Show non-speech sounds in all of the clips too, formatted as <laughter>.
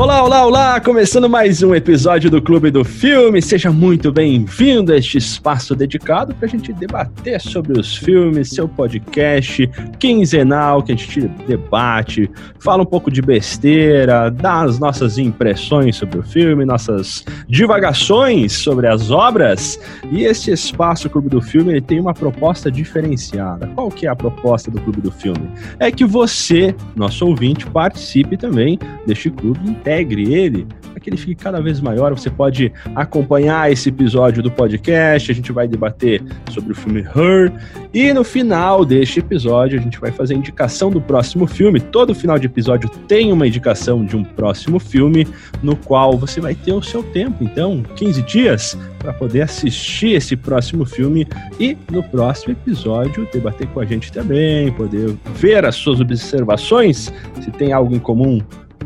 Olá, olá, olá! Começando mais um episódio do Clube do Filme. Seja muito bem-vindo a este espaço dedicado para a gente debater sobre os filmes, seu podcast quinzenal que a gente debate, fala um pouco de besteira, dá as nossas impressões sobre o filme, nossas divagações sobre as obras. E este espaço Clube do Filme ele tem uma proposta diferenciada. Qual que é a proposta do Clube do Filme? É que você, nosso ouvinte, participe também deste clube integre ele para que ele fique cada vez maior. Você pode acompanhar esse episódio do podcast, a gente vai debater sobre o filme Her, e no final deste episódio a gente vai fazer a indicação do próximo filme. Todo final de episódio tem uma indicação de um próximo filme, no qual você vai ter o seu tempo, então, 15 dias, para poder assistir esse próximo filme e no próximo episódio debater com a gente também, poder ver as suas observações, se tem algo em comum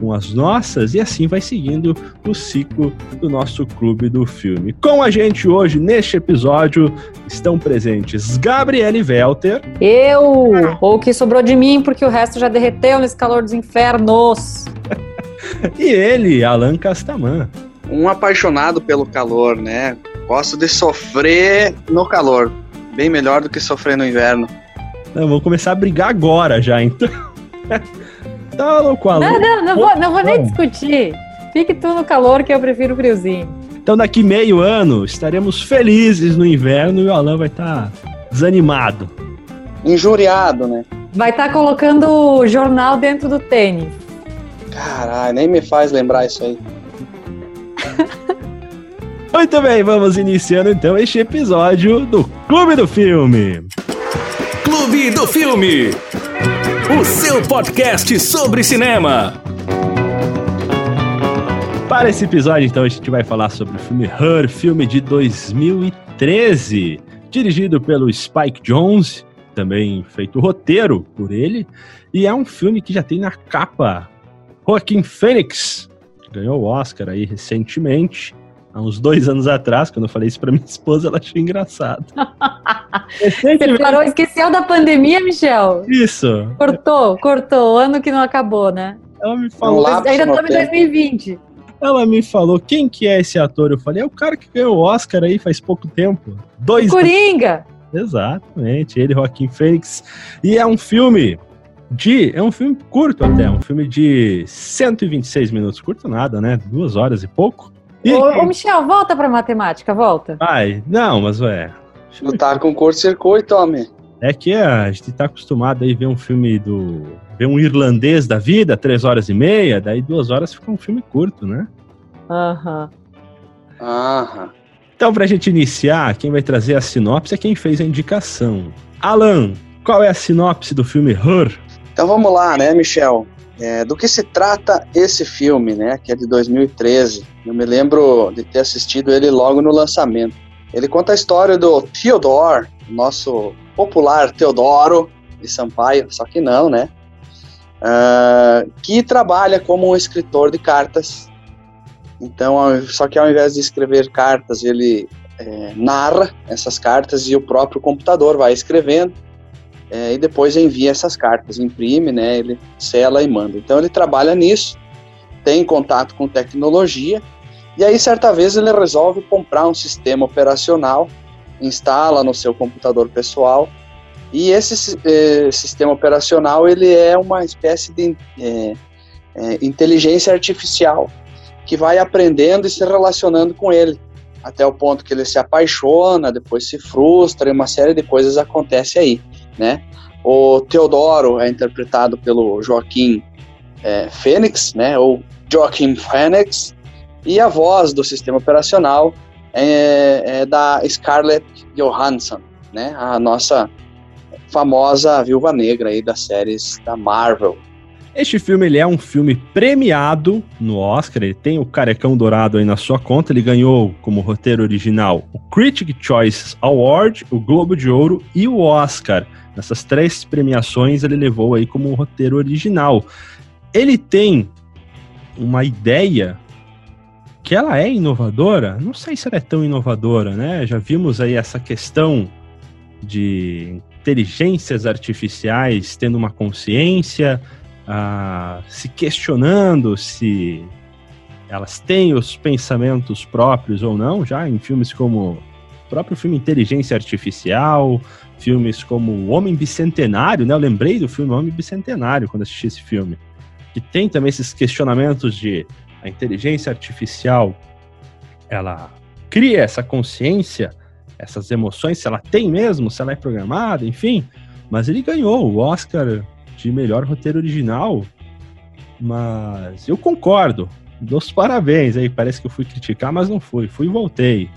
com as nossas e assim vai seguindo o ciclo do nosso clube do filme. Com a gente hoje neste episódio estão presentes Gabriele Welter. Eu! Ou o que sobrou de mim porque o resto já derreteu nesse calor dos infernos. <laughs> e ele, Alan Castaman. Um apaixonado pelo calor, né? Gosto de sofrer no calor. Bem melhor do que sofrer no inverno. Não, vou começar a brigar agora já, então. Tá louco, Não, não, não vou, não vou nem discutir. Fique tu no calor que eu prefiro friozinho. Então daqui meio ano estaremos felizes no inverno e o Alan vai estar tá desanimado. Injuriado, né? Vai estar tá colocando o jornal dentro do tênis. Caralho, nem me faz lembrar isso aí. <laughs> Muito bem, vamos iniciando então este episódio do Clube do Filme. Clube do Filme o seu podcast sobre cinema. Para esse episódio, então, a gente vai falar sobre o filme Her, filme de 2013, dirigido pelo Spike Jones, também feito roteiro por ele, e é um filme que já tem na capa Joaquim Phoenix, ganhou o Oscar aí recentemente, há uns dois anos atrás, quando eu falei isso pra minha <laughs> esposa, ela achou engraçado. <laughs> Você parou, esqueceu da pandemia, Michel? Isso. Cortou, cortou, o ano que não acabou, né? Ela me falou. Um ainda estamos em 2020. Ela me falou, quem que é esse ator? Eu falei, é o cara que ganhou o Oscar aí faz pouco tempo. Dois Coringa! Anos. Exatamente, ele, Joaquim Fênix. E é um filme de. É um filme curto até, um filme de 126 minutos. Curto nada, né? Duas horas e pouco. Ô, ô, Michel, volta pra matemática, volta. Ai, não, mas ué. Não tá com curto-circuito, homem. É que a gente tá acostumado aí ver um filme do. ver um irlandês da vida, três horas e meia, daí duas horas fica um filme curto, né? Aham. Uhum. Aham. Então, pra gente iniciar, quem vai trazer a sinopse é quem fez a indicação. Alan, qual é a sinopse do filme Her? Então vamos lá, né, Michel? É, do que se trata esse filme, né, que é de 2013? Eu me lembro de ter assistido ele logo no lançamento. Ele conta a história do Theodore, nosso popular Teodoro de Sampaio, só que não, né? Uh, que trabalha como um escritor de cartas. Então, só que ao invés de escrever cartas, ele é, narra essas cartas e o próprio computador vai escrevendo é, e depois envia essas cartas, imprime, né, ele sela e manda. Então ele trabalha nisso, tem contato com tecnologia, e aí certa vez ele resolve comprar um sistema operacional, instala no seu computador pessoal, e esse eh, sistema operacional ele é uma espécie de eh, eh, inteligência artificial que vai aprendendo e se relacionando com ele até o ponto que ele se apaixona, depois se frustra e uma série de coisas acontece aí né? O Teodoro é interpretado pelo Joaquim é, Fênix, né? Ou Joaquim Fênix, e a voz do sistema operacional é, é da Scarlett Johansson, né? A nossa famosa Viúva Negra aí das séries da Marvel. Este filme ele é um filme premiado no Oscar, ele tem o carecão dourado aí na sua conta, ele ganhou como roteiro original o Critic Choice Award, o Globo de Ouro e o Oscar. Nessas três premiações ele levou aí como roteiro original. Ele tem uma ideia que ela é inovadora. Não sei se ela é tão inovadora, né? Já vimos aí essa questão de inteligências artificiais tendo uma consciência, ah, se questionando se elas têm os pensamentos próprios ou não, já em filmes como o próprio filme Inteligência Artificial, filmes como O Homem Bicentenário, né? Eu lembrei do filme Homem Bicentenário quando assisti esse filme. Que tem também esses questionamentos de a inteligência artificial, ela cria essa consciência, essas emoções, se ela tem mesmo, se ela é programada, enfim. Mas ele ganhou o Oscar de melhor roteiro original. Mas eu concordo. Dos parabéns aí. Parece que eu fui criticar, mas não fui. Fui e voltei.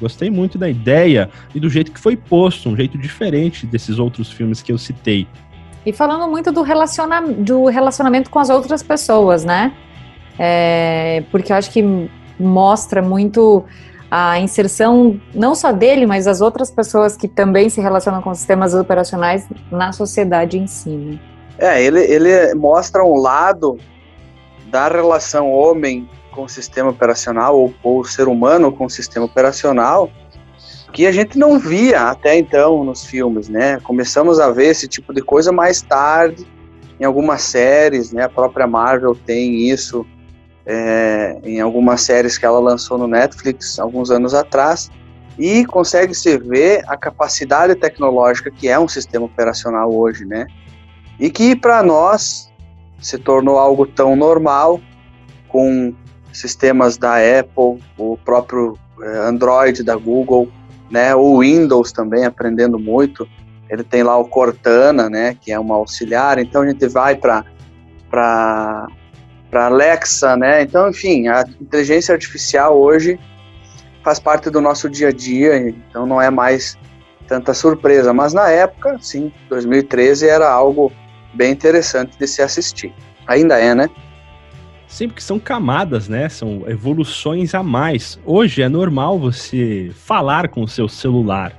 Gostei muito da ideia e do jeito que foi posto, um jeito diferente desses outros filmes que eu citei. E falando muito do, relaciona do relacionamento com as outras pessoas, né? É, porque eu acho que mostra muito a inserção não só dele, mas das outras pessoas que também se relacionam com sistemas operacionais na sociedade em si. Né? É, ele, ele mostra um lado da relação homem com o sistema operacional ou, ou ser humano com o sistema operacional que a gente não via até então nos filmes, né? Começamos a ver esse tipo de coisa mais tarde em algumas séries, né? A própria Marvel tem isso é, em algumas séries que ela lançou no Netflix alguns anos atrás e consegue se ver a capacidade tecnológica que é um sistema operacional hoje, né? E que para nós se tornou algo tão normal com sistemas da Apple, o próprio é, Android da Google, né? O Windows também aprendendo muito. Ele tem lá o Cortana, né? Que é uma auxiliar. Então a gente vai para para para Alexa, né? Então, enfim, a inteligência artificial hoje faz parte do nosso dia a dia, então não é mais tanta surpresa. Mas na época, sim, 2013 era algo bem interessante de se assistir. Ainda é, né? Sempre que são camadas, né? São evoluções a mais. Hoje é normal você falar com o seu celular.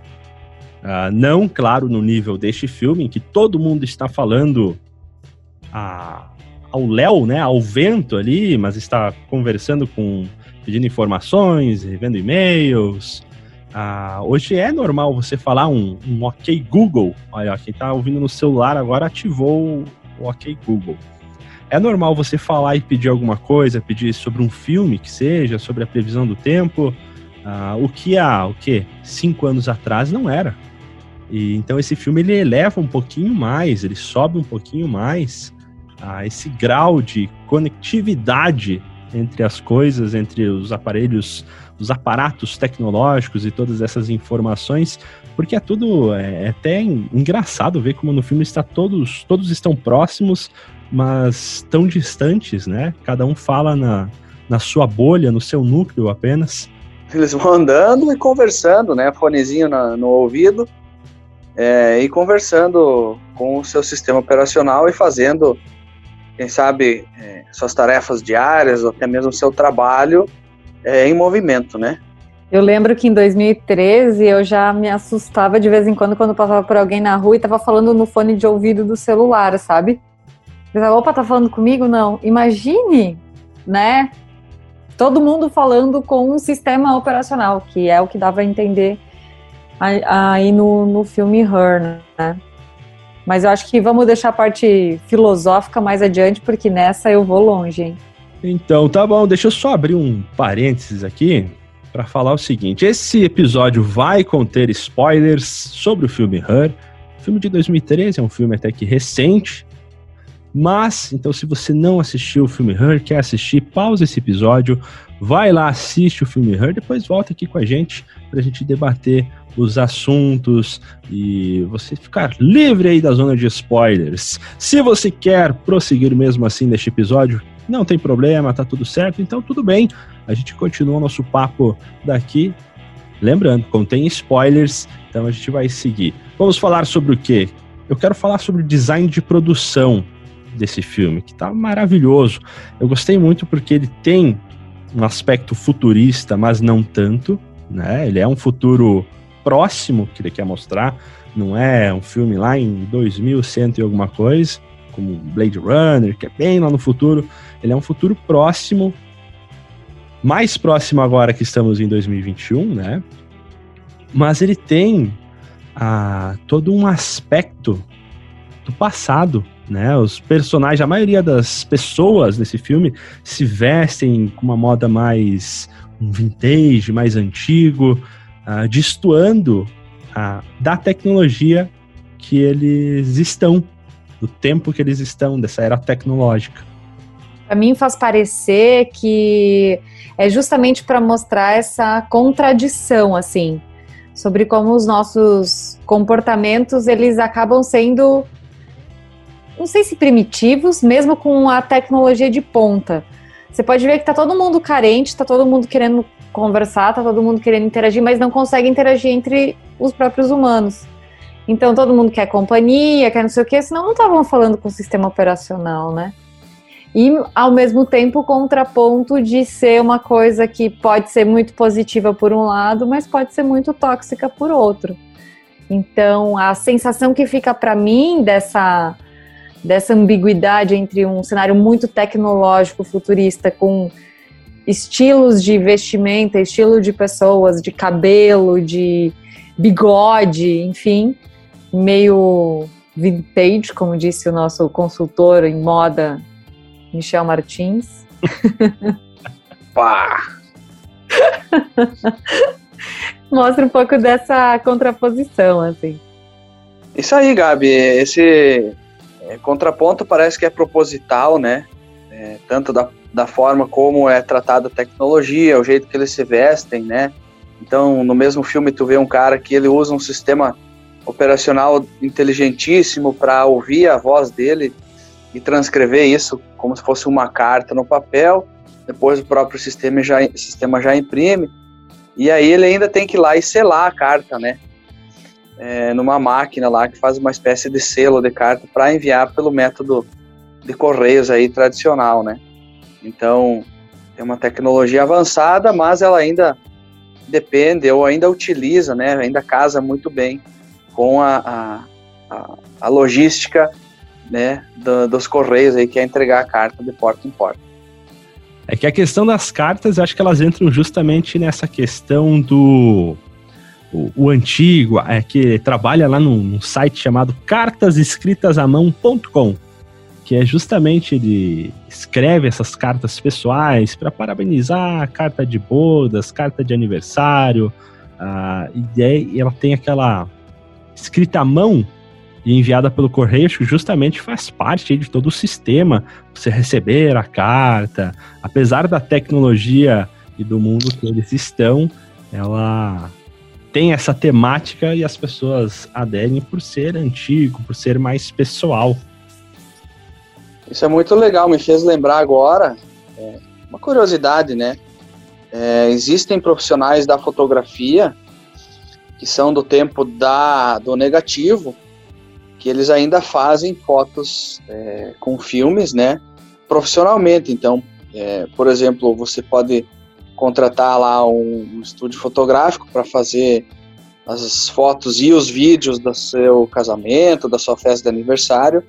Uh, não, claro, no nível deste filme, em que todo mundo está falando a, ao léu, né? Ao vento ali, mas está conversando com. pedindo informações, revendo e-mails. Uh, hoje é normal você falar um, um OK Google. Olha, quem está ouvindo no celular agora ativou o OK Google. É normal você falar e pedir alguma coisa, pedir sobre um filme que seja, sobre a previsão do tempo, uh, o que há, o que cinco anos atrás não era. E então esse filme ele eleva um pouquinho mais, ele sobe um pouquinho mais a uh, esse grau de conectividade entre as coisas, entre os aparelhos, os aparatos tecnológicos e todas essas informações, porque é tudo é, é até engraçado ver como no filme está todos todos estão próximos, mas tão distantes, né? Cada um fala na, na sua bolha, no seu núcleo apenas. Eles vão andando e conversando, né? Fonezinho na, no ouvido é, e conversando com o seu sistema operacional e fazendo, quem sabe, é, suas tarefas diárias ou até mesmo seu trabalho é, em movimento, né? Eu lembro que em 2013 eu já me assustava de vez em quando quando passava por alguém na rua e estava falando no fone de ouvido do celular, sabe? Opa, tá falando comigo? Não. Imagine, né? Todo mundo falando com um sistema operacional, que é o que dava a entender aí no, no filme Her, né? Mas eu acho que vamos deixar a parte filosófica mais adiante, porque nessa eu vou longe, hein? Então, tá bom. Deixa eu só abrir um parênteses aqui para falar o seguinte: esse episódio vai conter spoilers sobre o filme Her. filme de 2013 é um filme até que recente, mas, então, se você não assistiu o filme Her, quer assistir, pausa esse episódio, vai lá, assiste o filme Her, depois volta aqui com a gente para a gente debater os assuntos e você ficar livre aí da zona de spoilers. Se você quer prosseguir mesmo assim neste episódio, não tem problema, tá tudo certo, então tudo bem. A gente continua nosso papo daqui. Lembrando, contém spoilers, então a gente vai seguir. Vamos falar sobre o quê? Eu quero falar sobre design de produção desse filme, que tá maravilhoso. Eu gostei muito porque ele tem um aspecto futurista, mas não tanto, né? Ele é um futuro próximo que ele quer mostrar, não é um filme lá em 2100 e alguma coisa, como Blade Runner, que é bem lá no futuro. Ele é um futuro próximo, mais próximo agora que estamos em 2021, né? Mas ele tem ah, todo um aspecto do passado, né? Os personagens, a maioria das pessoas nesse filme se vestem com uma moda mais vintage, mais antigo, uh, destoando uh, da tecnologia que eles estão, do tempo que eles estão, dessa era tecnológica. Para mim faz parecer que é justamente para mostrar essa contradição, assim, sobre como os nossos comportamentos eles acabam sendo, não sei se primitivos, mesmo com a tecnologia de ponta. Você pode ver que tá todo mundo carente, tá todo mundo querendo conversar, tá todo mundo querendo interagir, mas não consegue interagir entre os próprios humanos. Então todo mundo quer companhia, quer não sei o quê, senão não estavam falando com o sistema operacional, né? E ao mesmo tempo contraponto de ser uma coisa que pode ser muito positiva por um lado, mas pode ser muito tóxica por outro. Então a sensação que fica para mim dessa dessa ambiguidade entre um cenário muito tecnológico, futurista, com estilos de vestimenta, estilo de pessoas, de cabelo, de bigode, enfim, meio vintage, como disse o nosso consultor em moda, Michel Martins. <laughs> Pá! <laughs> Mostra um pouco dessa contraposição, assim. Isso aí, Gabi. Esse é, contraponto parece que é proposital, né? É, tanto da, da forma como é tratada a tecnologia, o jeito que eles se vestem, né? Então, no mesmo filme, tu vê um cara que ele usa um sistema operacional inteligentíssimo para ouvir a voz dele e transcrever isso como se fosse uma carta no papel. Depois o próprio sistema já, sistema já imprime. E aí ele ainda tem que ir lá e selar a carta, né? é, numa máquina lá que faz uma espécie de selo de carta para enviar pelo método de correios aí tradicional, né? Então é uma tecnologia avançada, mas ela ainda depende ou ainda utiliza, né? Ainda casa muito bem com a, a, a logística, né? Do, dos correios aí que é entregar a carta de porta em porta. É que a questão das cartas, acho que elas entram justamente nessa questão do o, o, antigo, é, que trabalha lá num, num site chamado cartasescritasamão.com, que é justamente ele escreve essas cartas pessoais para parabenizar, carta de bodas, carta de aniversário, uh, e aí ela tem aquela escrita à mão e enviada pelo correio, que justamente faz parte de todo o sistema, você receber a carta, apesar da tecnologia e do mundo que eles estão, ela tem essa temática e as pessoas aderem por ser antigo, por ser mais pessoal. Isso é muito legal, me fez lembrar agora é, uma curiosidade, né? É, existem profissionais da fotografia que são do tempo da, do negativo, que eles ainda fazem fotos é, com filmes, né? Profissionalmente. Então, é, por exemplo, você pode contratar lá um, um estúdio fotográfico para fazer as fotos e os vídeos do seu casamento, da sua festa de aniversário.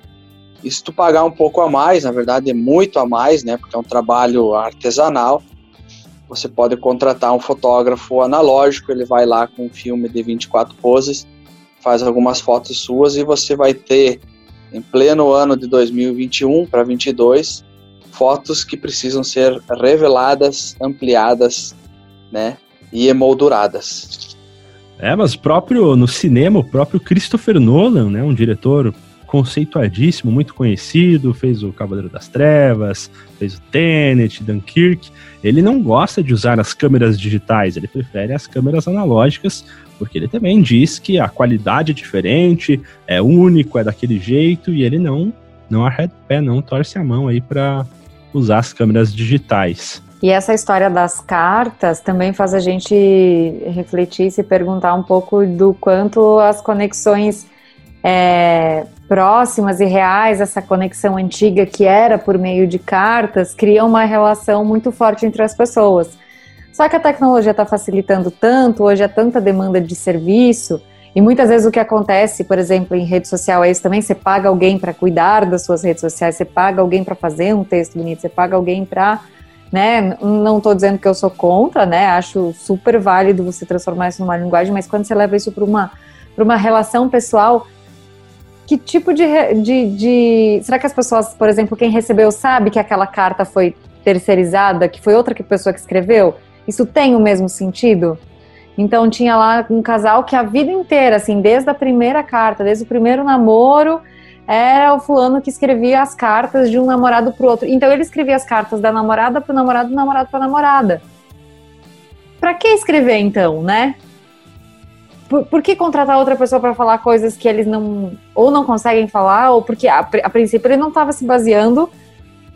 E se tu pagar um pouco a mais, na verdade é muito a mais, né? Porque é um trabalho artesanal. Você pode contratar um fotógrafo analógico, ele vai lá com um filme de 24 poses, faz algumas fotos suas e você vai ter em pleno ano de 2021 para 22 fotos que precisam ser reveladas, ampliadas, né, e emolduradas. É, mas próprio no cinema, o próprio Christopher Nolan, né, um diretor conceituadíssimo, muito conhecido, fez o Cavaleiro das Trevas, fez o Tenet, Dunkirk. Ele não gosta de usar as câmeras digitais, ele prefere as câmeras analógicas, porque ele também diz que a qualidade é diferente, é único, é daquele jeito, e ele não não arreda o pé, não torce a mão aí para usar as câmeras digitais. E essa história das cartas também faz a gente refletir e se perguntar um pouco do quanto as conexões é, próximas e reais, essa conexão antiga que era por meio de cartas, cria uma relação muito forte entre as pessoas. Só que a tecnologia está facilitando tanto, hoje há tanta demanda de serviço, e muitas vezes o que acontece, por exemplo, em rede social é isso também: você paga alguém para cuidar das suas redes sociais, você paga alguém para fazer um texto bonito, você paga alguém para. Né? Não estou dizendo que eu sou contra, né? Acho super válido você transformar isso numa linguagem, mas quando você leva isso para uma, uma relação pessoal, que tipo de, de, de, Será que as pessoas, por exemplo, quem recebeu sabe que aquela carta foi terceirizada, que foi outra pessoa que escreveu? Isso tem o mesmo sentido? Então tinha lá um casal que a vida inteira, assim, desde a primeira carta, desde o primeiro namoro, era o fulano que escrevia as cartas de um namorado pro outro. Então ele escrevia as cartas da namorada pro namorado, do namorado pra namorada. Pra que escrever então, né? Por, por que contratar outra pessoa para falar coisas que eles não ou não conseguem falar, ou porque a, a princípio ele não estava se baseando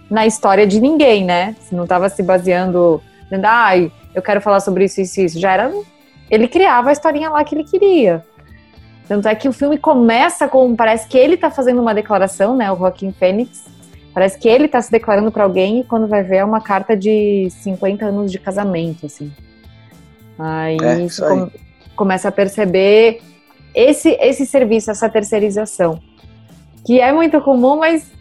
na história de ninguém, né? Não estava se baseando, dizendo, ai, ah, eu quero falar sobre isso, isso, isso. Já era. Ele criava a historinha lá que ele queria. Tanto é que o filme começa com. Parece que ele tá fazendo uma declaração, né? O Joaquim Fênix. Parece que ele tá se declarando para alguém e quando vai ver é uma carta de 50 anos de casamento, assim. Aí, é, isso aí. Começa a perceber esse, esse serviço, essa terceirização. Que é muito comum, mas,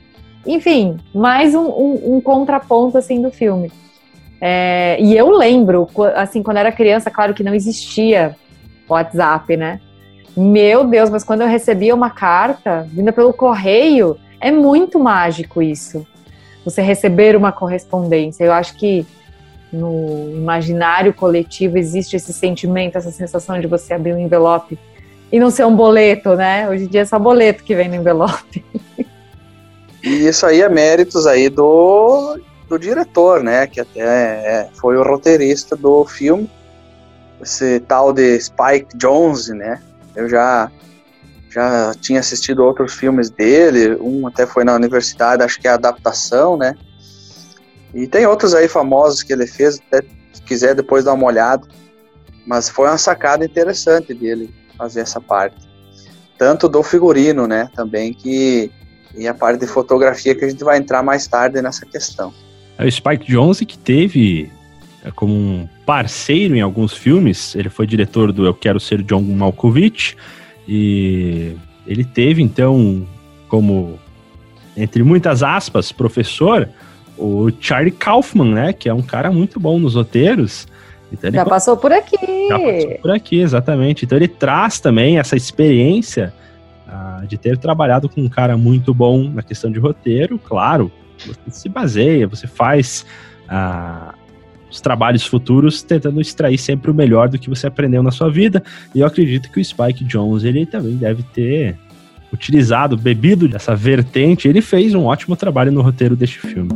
enfim, mais um, um, um contraponto, assim, do filme. É, e eu lembro, assim, quando era criança, claro que não existia WhatsApp, né? Meu Deus, mas quando eu recebia uma carta vinda pelo correio, é muito mágico isso. Você receber uma correspondência. Eu acho que no imaginário coletivo existe esse sentimento, essa sensação de você abrir um envelope e não ser um boleto, né? Hoje em dia é só boleto que vem no envelope. E isso aí é méritos aí do, do diretor, né? Que até é, foi o roteirista do filme. Esse tal de Spike Jonze, né? Eu já já tinha assistido outros filmes dele, um até foi na universidade, acho que é a adaptação, né? E tem outros aí famosos que ele fez, até se quiser depois dar uma olhada. Mas foi uma sacada interessante dele fazer essa parte. Tanto do figurino, né, também que e a parte de fotografia que a gente vai entrar mais tarde nessa questão. É o Spike Jonze que teve é, como um parceiro em alguns filmes. Ele foi diretor do Eu Quero Ser John Malkovich e ele teve então como entre muitas aspas professor o Charlie Kaufman, né, que é um cara muito bom nos roteiros. Então já passou por aqui. Já passou por aqui, exatamente. Então ele traz também essa experiência uh, de ter trabalhado com um cara muito bom na questão de roteiro, claro. Você se baseia, você faz uh, os trabalhos futuros tentando extrair sempre o melhor do que você aprendeu na sua vida. E eu acredito que o Spike Jones ele também deve ter utilizado, bebido dessa vertente. Ele fez um ótimo trabalho no roteiro deste filme.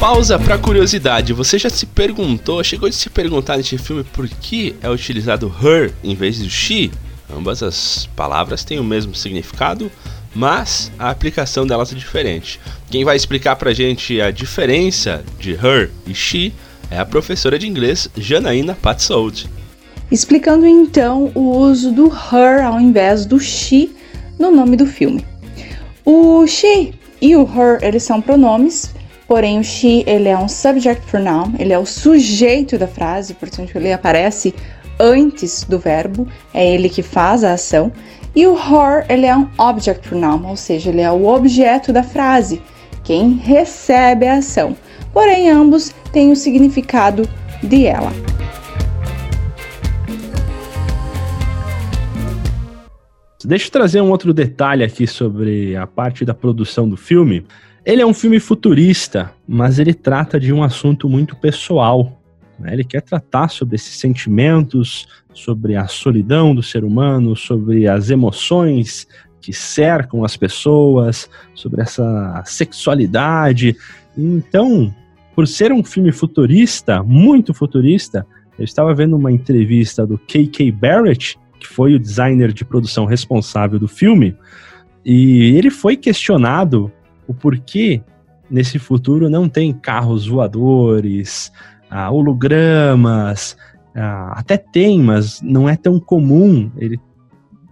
Pausa para curiosidade. Você já se perguntou, chegou a se perguntar neste filme por que é utilizado her em vez de she? Ambas as palavras têm o mesmo significado, mas a aplicação delas é diferente. Quem vai explicar pra gente a diferença de her e she é a professora de inglês Janaína Patsold. Explicando então o uso do her ao invés do she no nome do filme. O she e o her, eles são pronomes, porém o she ele é um subject pronoun, ele é o sujeito da frase, portanto ele aparece antes do verbo, é ele que faz a ação. E o her, ele é um object pronoun, ou seja, ele é o objeto da frase, quem recebe a ação. Porém, ambos têm o significado de ela. Deixa eu trazer um outro detalhe aqui sobre a parte da produção do filme. Ele é um filme futurista, mas ele trata de um assunto muito pessoal, né? Ele quer tratar sobre esses sentimentos, sobre a solidão do ser humano, sobre as emoções que cercam as pessoas, sobre essa sexualidade. Então, por ser um filme futurista, muito futurista, eu estava vendo uma entrevista do K.K. Barrett, que foi o designer de produção responsável do filme, e ele foi questionado o porquê nesse futuro não tem carros voadores, ah, hologramas, ah, até tem, mas não é tão comum. Ele,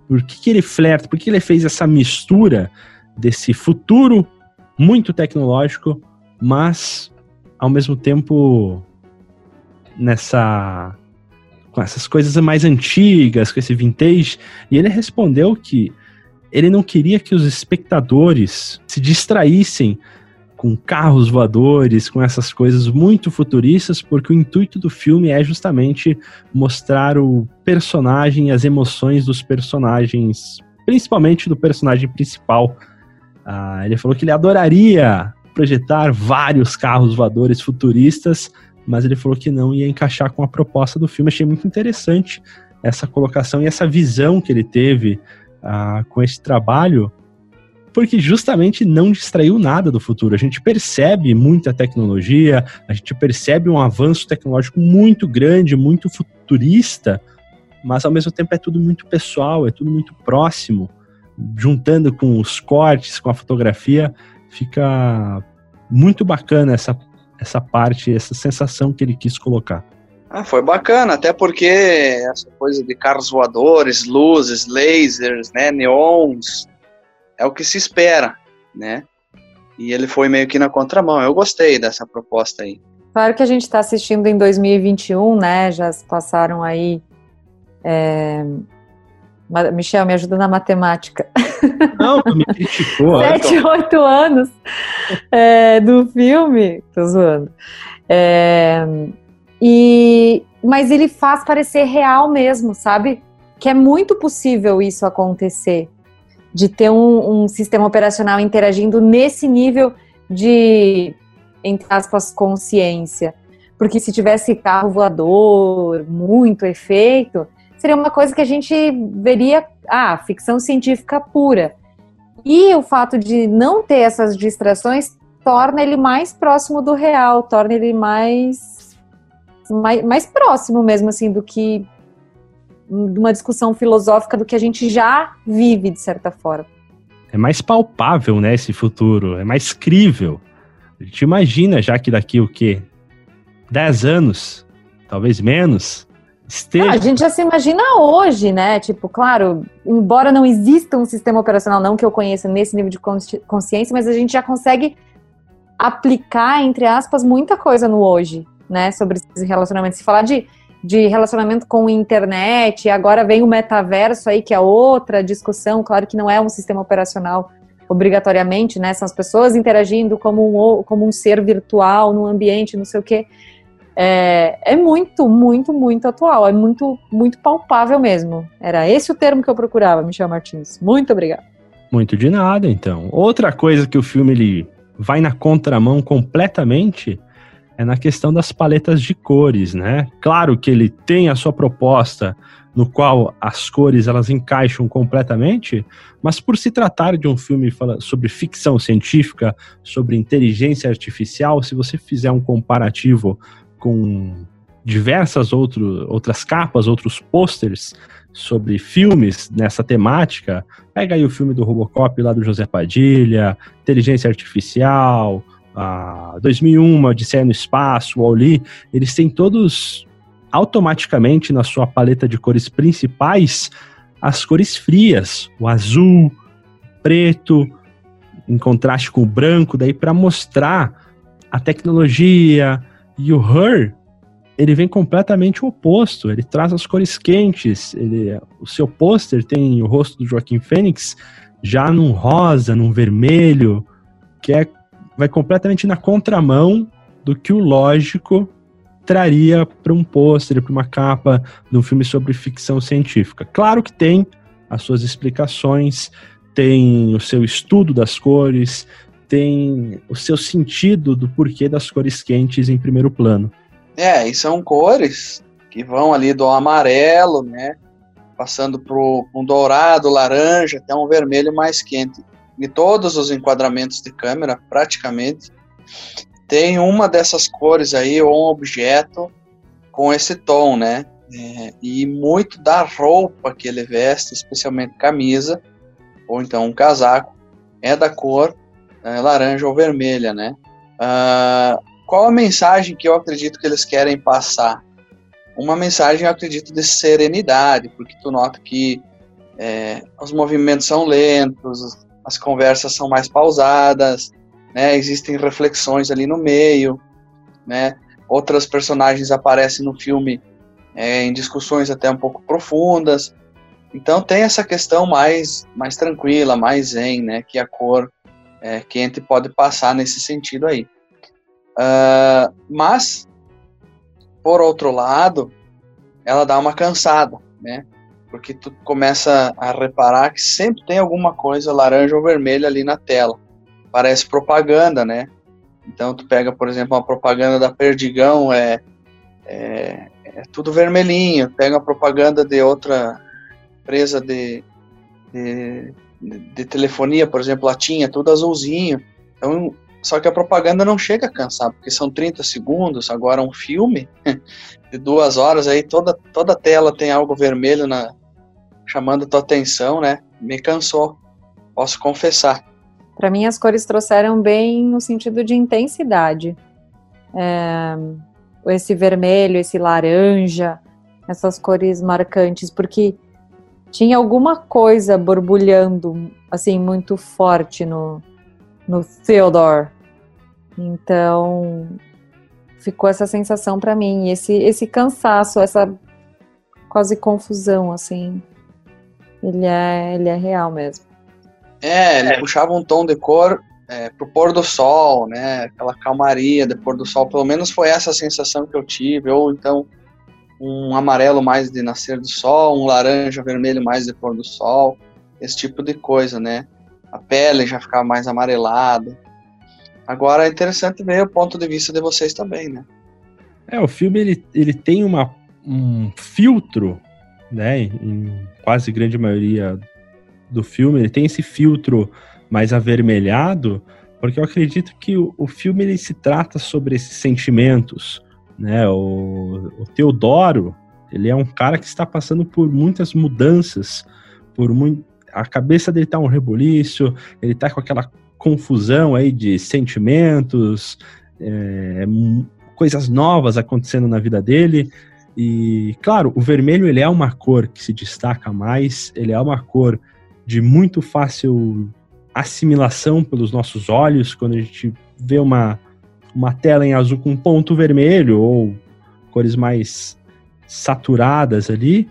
por que, que ele flerta? Por que ele fez essa mistura desse futuro muito tecnológico, mas ao mesmo tempo nessa com essas coisas mais antigas, com esse vintage, e ele respondeu que ele não queria que os espectadores se distraíssem com carros voadores, com essas coisas muito futuristas, porque o intuito do filme é justamente mostrar o personagem, as emoções dos personagens, principalmente do personagem principal. Ah, ele falou que ele adoraria projetar vários carros voadores futuristas, mas ele falou que não ia encaixar com a proposta do filme. Achei muito interessante essa colocação e essa visão que ele teve ah, com esse trabalho, porque justamente não distraiu nada do futuro. A gente percebe muita tecnologia, a gente percebe um avanço tecnológico muito grande, muito futurista, mas ao mesmo tempo é tudo muito pessoal, é tudo muito próximo. Juntando com os cortes, com a fotografia, fica muito bacana essa, essa parte, essa sensação que ele quis colocar. Ah, foi bacana, até porque essa coisa de carros voadores, luzes, lasers, né, neons, é o que se espera, né? E ele foi meio que na contramão. Eu gostei dessa proposta aí. Claro que a gente está assistindo em 2021, né? Já passaram aí. É... Michel, me ajuda na matemática. Não, tu me criticou. Sete, oito anos é, do filme. Tô zoando. É, e, mas ele faz parecer real mesmo, sabe? Que é muito possível isso acontecer. De ter um, um sistema operacional interagindo nesse nível de, entre aspas, consciência. Porque se tivesse carro voador, muito efeito, seria uma coisa que a gente veria, ah, ficção científica pura. E o fato de não ter essas distrações torna ele mais próximo do real, torna ele mais mais, mais próximo mesmo, assim, do que uma discussão filosófica do que a gente já vive, de certa forma. É mais palpável, né, esse futuro, é mais crível. A gente imagina já que daqui o quê? Dez anos, talvez menos, esteja... Não, a gente já se imagina hoje, né? Tipo, claro, embora não exista um sistema operacional, não que eu conheça nesse nível de consciência, mas a gente já consegue aplicar, entre aspas, muita coisa no hoje né, sobre esses relacionamentos. Se falar de, de relacionamento com internet, agora vem o metaverso aí, que é outra discussão, claro que não é um sistema operacional obrigatoriamente, né, são as pessoas interagindo como um, como um ser virtual no ambiente, não sei o quê. É, é muito, muito, muito atual, é muito, muito palpável mesmo. Era esse o termo que eu procurava, Michel Martins. Muito obrigado. Muito de nada, então. Outra coisa que o filme ele vai na contramão completamente é na questão das paletas de cores, né? Claro que ele tem a sua proposta no qual as cores elas encaixam completamente, mas por se tratar de um filme sobre ficção científica, sobre inteligência artificial, se você fizer um comparativo com diversas outro, outras capas, outros posters sobre filmes nessa temática, pega aí o filme do Robocop lá do José Padilha, inteligência artificial, a 2001, Odisseia no Espaço, o Wall-E, eles têm todos automaticamente na sua paleta de cores principais as cores frias, o azul, preto, em contraste com o branco, daí para mostrar a tecnologia. E o Her, ele vem completamente oposto, ele traz as cores quentes, ele, o seu pôster tem o rosto do Joaquim Fênix já num rosa, num vermelho, que é vai completamente na contramão do que o lógico traria para um pôster, para uma capa de um filme sobre ficção científica. Claro que tem as suas explicações, tem o seu estudo das cores, tem o seu sentido do porquê das cores quentes em primeiro plano. É, e são cores que vão ali do amarelo, né, passando para um dourado, laranja, até um vermelho mais quente em todos os enquadramentos de câmera, praticamente, tem uma dessas cores aí, ou um objeto com esse tom, né? É, e muito da roupa que ele veste, especialmente camisa, ou então um casaco, é da cor é, laranja ou vermelha, né? Uh, qual a mensagem que eu acredito que eles querem passar? Uma mensagem, eu acredito, de serenidade, porque tu nota que é, os movimentos são lentos, as conversas são mais pausadas, né? Existem reflexões ali no meio, né? Outras personagens aparecem no filme é, em discussões até um pouco profundas. Então tem essa questão mais mais tranquila, mais zen, né? Que a cor é, quente pode passar nesse sentido aí. Uh, mas, por outro lado, ela dá uma cansada, né? Porque tu começa a reparar que sempre tem alguma coisa laranja ou vermelha ali na tela. Parece propaganda, né? Então tu pega, por exemplo, uma propaganda da Perdigão, é, é, é tudo vermelhinho. Pega a propaganda de outra empresa de, de, de, telefonia, por exemplo, latinha, tudo azulzinho. Então, só que a propaganda não chega a cansar, porque são 30 segundos. Agora, um filme <laughs> de duas horas, aí toda, toda tela tem algo vermelho na, chamando tua atenção, né? Me cansou, posso confessar. Para mim, as cores trouxeram bem no sentido de intensidade. É, esse vermelho, esse laranja, essas cores marcantes, porque tinha alguma coisa borbulhando, assim, muito forte no, no Theodore. Então, ficou essa sensação para mim, esse, esse cansaço, essa quase confusão, assim. Ele é, ele é real mesmo. É, ele é. puxava um tom de cor é, pro pôr do sol, né? Aquela calmaria de pôr do sol. Pelo menos foi essa a sensação que eu tive. Ou então um amarelo mais de nascer do sol, um laranja, vermelho mais de pôr do sol. Esse tipo de coisa, né? A pele já ficava mais amarelada. Agora é interessante ver o ponto de vista de vocês também, né? É, o filme ele, ele tem uma, um filtro, né? Em quase grande maioria do filme, ele tem esse filtro mais avermelhado, porque eu acredito que o, o filme ele se trata sobre esses sentimentos, né? O, o Teodoro, ele é um cara que está passando por muitas mudanças, por muito, a cabeça dele tá um rebuliço, ele tá com aquela confusão aí de sentimentos, é, coisas novas acontecendo na vida dele. E, claro, o vermelho ele é uma cor que se destaca mais, ele é uma cor de muito fácil assimilação pelos nossos olhos, quando a gente vê uma, uma tela em azul com ponto vermelho ou cores mais saturadas ali,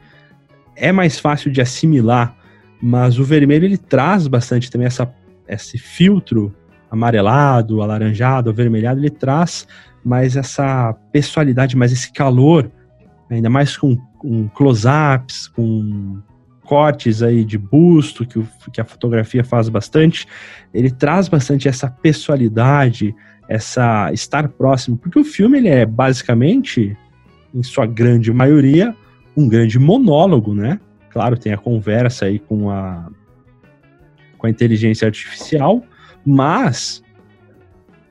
é mais fácil de assimilar, mas o vermelho ele traz bastante também essa, esse filtro amarelado, alaranjado, avermelhado, ele traz mais essa pessoalidade, mais esse calor, ainda mais com, com close-ups, com cortes aí de busto, que, o, que a fotografia faz bastante, ele traz bastante essa pessoalidade, essa estar próximo, porque o filme ele é basicamente, em sua grande maioria, um grande monólogo, né? Claro, tem a conversa aí com a com a inteligência artificial, mas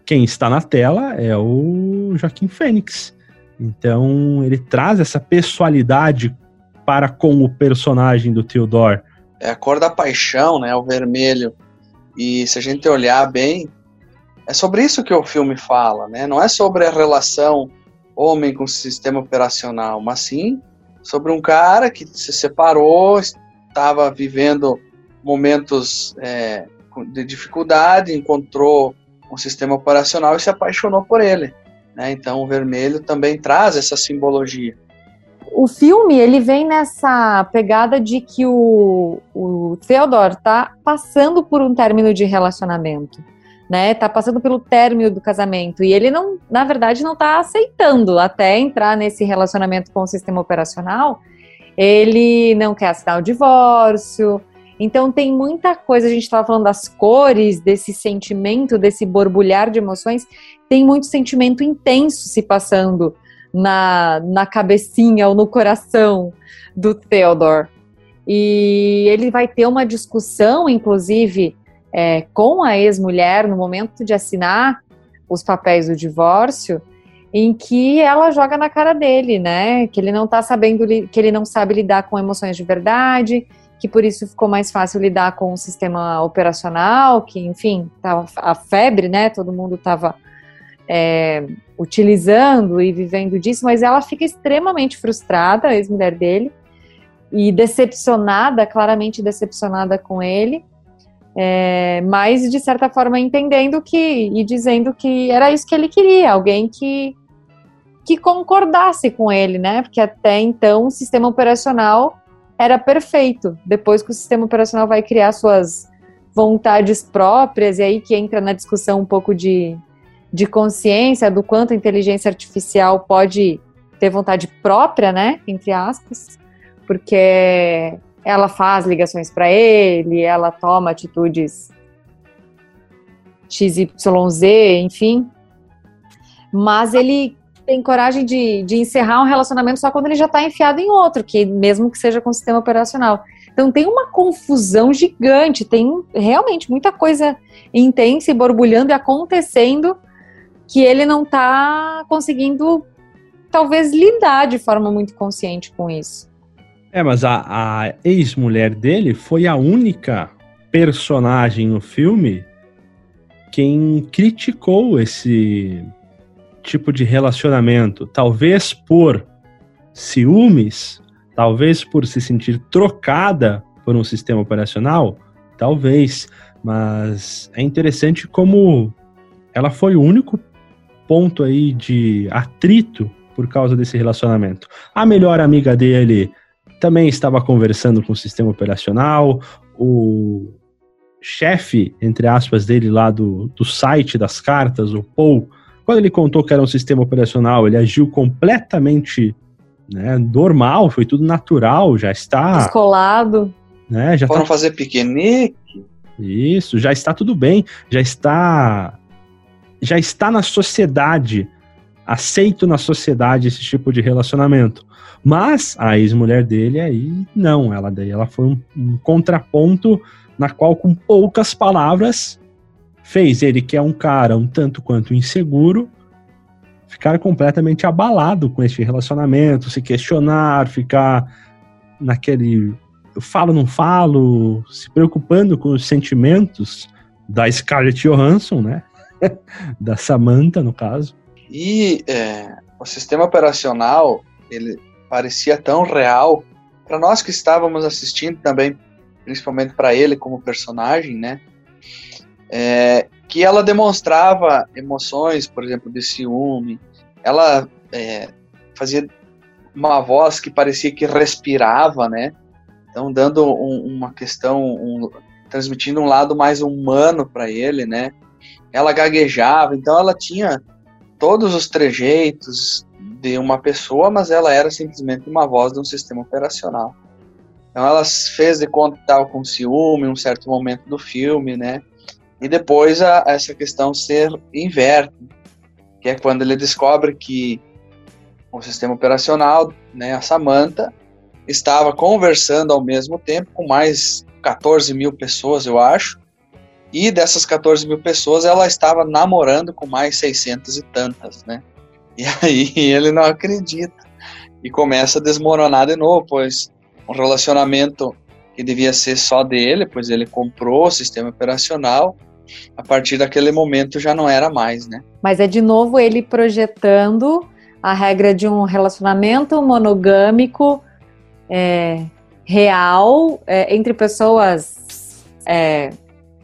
quem está na tela é o Joaquim Fênix. Então ele traz essa pessoalidade para com o personagem do Theodore. É a cor da paixão, né? O vermelho. E se a gente olhar bem, é sobre isso que o filme fala, né? Não é sobre a relação homem com sistema operacional, mas sim sobre um cara que se separou, estava vivendo momentos é, de dificuldade, encontrou um sistema operacional e se apaixonou por ele. Né? Então o vermelho também traz essa simbologia o filme ele vem nessa pegada de que o, o Theodore está passando por um término de relacionamento, né? Tá passando pelo término do casamento e ele não, na verdade, não está aceitando até entrar nesse relacionamento com o sistema operacional. Ele não quer assinar o divórcio. Então tem muita coisa, a gente estava falando das cores, desse sentimento, desse borbulhar de emoções, tem muito sentimento intenso se passando na, na cabecinha ou no coração do Theodore. E ele vai ter uma discussão, inclusive, é, com a ex-mulher no momento de assinar os papéis do divórcio, em que ela joga na cara dele, né? Que ele não tá sabendo, que ele não sabe lidar com emoções de verdade, que por isso ficou mais fácil lidar com o sistema operacional, que, enfim, tava a febre, né? Todo mundo tava é, utilizando e vivendo disso, mas ela fica extremamente frustrada, a ex-mulher dele, e decepcionada, claramente decepcionada com ele, é, mas de certa forma entendendo que e dizendo que era isso que ele queria, alguém que que concordasse com ele, né? Porque até então o sistema operacional era perfeito. Depois que o sistema operacional vai criar suas vontades próprias, e aí que entra na discussão um pouco de, de consciência, do quanto a inteligência artificial pode ter vontade própria, né? Entre aspas, porque ela faz ligações para ele, ela toma atitudes XYZ, enfim. Mas ele tem coragem de, de encerrar um relacionamento só quando ele já está enfiado em outro, que mesmo que seja com o sistema operacional. Então tem uma confusão gigante, tem realmente muita coisa intensa e borbulhando e acontecendo que ele não está conseguindo, talvez, lidar de forma muito consciente com isso. É, mas a, a ex-mulher dele foi a única personagem no filme quem criticou esse tipo de relacionamento, talvez por ciúmes, talvez por se sentir trocada por um sistema operacional, talvez, mas é interessante como ela foi o único ponto aí de atrito por causa desse relacionamento. A melhor amiga dele também estava conversando com o sistema operacional, o chefe, entre aspas, dele lá do, do site das cartas, o Paul, quando ele contou que era um sistema operacional, ele agiu completamente né, normal, foi tudo natural, já está. Descolado. Né, já Foram tá... fazer piquenique. Isso, já está tudo bem, já está. Já está na sociedade, aceito na sociedade esse tipo de relacionamento. Mas a ex-mulher dele aí não, ela daí ela foi um, um contraponto na qual com poucas palavras fez ele, que é um cara um tanto quanto inseguro, ficar completamente abalado com este relacionamento, se questionar, ficar naquele eu falo, não falo, se preocupando com os sentimentos da Scarlett Johansson, né? <laughs> da Samantha, no caso. E é, o sistema operacional, ele parecia tão real para nós que estávamos assistindo também, principalmente para ele como personagem, né? é, que ela demonstrava emoções, por exemplo, de ciúme. Ela é, fazia uma voz que parecia que respirava, né? Então, dando um, uma questão, um, transmitindo um lado mais humano para ele, né? Ela gaguejava, então ela tinha todos os trejeitos de uma pessoa, mas ela era simplesmente uma voz de um sistema operacional. Então ela fez de conta estava com ciúme em um certo momento do filme, né? E depois a, essa questão ser inverte, que é quando ele descobre que o sistema operacional, né, a Samantha, estava conversando ao mesmo tempo com mais 14 mil pessoas, eu acho, e dessas 14 mil pessoas ela estava namorando com mais 600 e tantas, né? E aí <laughs> ele não acredita e começa a desmoronar de novo, pois um relacionamento que devia ser só dele, pois ele comprou o sistema operacional a partir daquele momento já não era mais, né? Mas é de novo ele projetando a regra de um relacionamento monogâmico é, real é, entre pessoas é,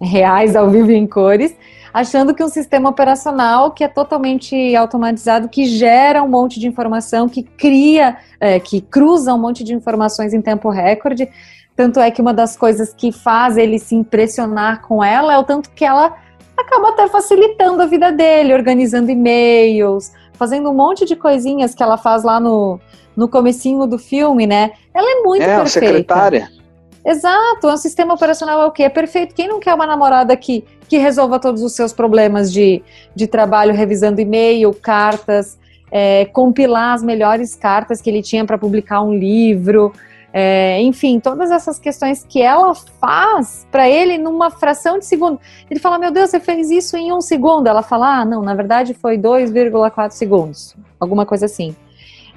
reais ao vivo em cores, achando que um sistema operacional que é totalmente automatizado, que gera um monte de informação, que cria, é, que cruza um monte de informações em tempo recorde, tanto é que uma das coisas que faz ele se impressionar com ela é o tanto que ela acaba até facilitando a vida dele, organizando e-mails, fazendo um monte de coisinhas que ela faz lá no, no comecinho do filme, né? Ela é muito é, perfeita. É, secretária. Exato, é um sistema operacional é o quê? É perfeito. Quem não quer uma namorada que, que resolva todos os seus problemas de, de trabalho, revisando e-mail, cartas, é, compilar as melhores cartas que ele tinha para publicar um livro, é, enfim, todas essas questões que ela faz para ele numa fração de segundo. Ele fala: Meu Deus, você fez isso em um segundo. Ela fala: Ah, não, na verdade foi 2,4 segundos, alguma coisa assim.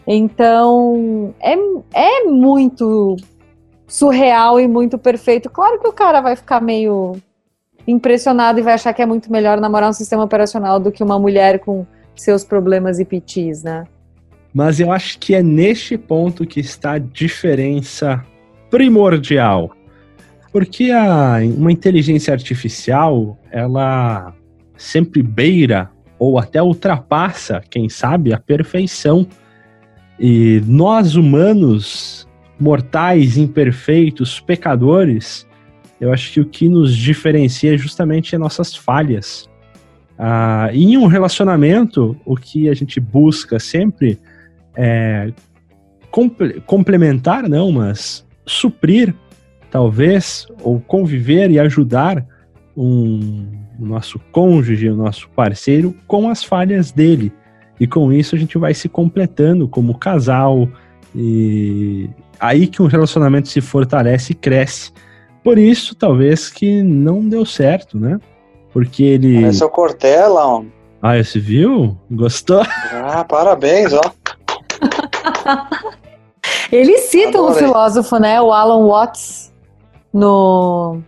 Então, é, é muito surreal e muito perfeito. Claro que o cara vai ficar meio impressionado e vai achar que é muito melhor namorar um sistema operacional do que uma mulher com seus problemas e pitis, né? Mas eu acho que é neste ponto que está a diferença primordial. Porque a, uma inteligência artificial, ela sempre beira ou até ultrapassa, quem sabe, a perfeição. E nós humanos, mortais, imperfeitos, pecadores, eu acho que o que nos diferencia é justamente as nossas falhas. Ah, e em um relacionamento, o que a gente busca sempre é comple complementar, não, mas suprir, talvez, ou conviver e ajudar um, o nosso cônjuge, o nosso parceiro, com as falhas dele. E com isso a gente vai se completando como casal, e aí que um relacionamento se fortalece e cresce. Por isso, talvez que não deu certo, né? Porque ele. Esse é o Cortella, homem. Ah, você viu? Gostou? Ah, parabéns, ó. <laughs> Ele cita um Adorei. filósofo, né? O Alan Watts, no,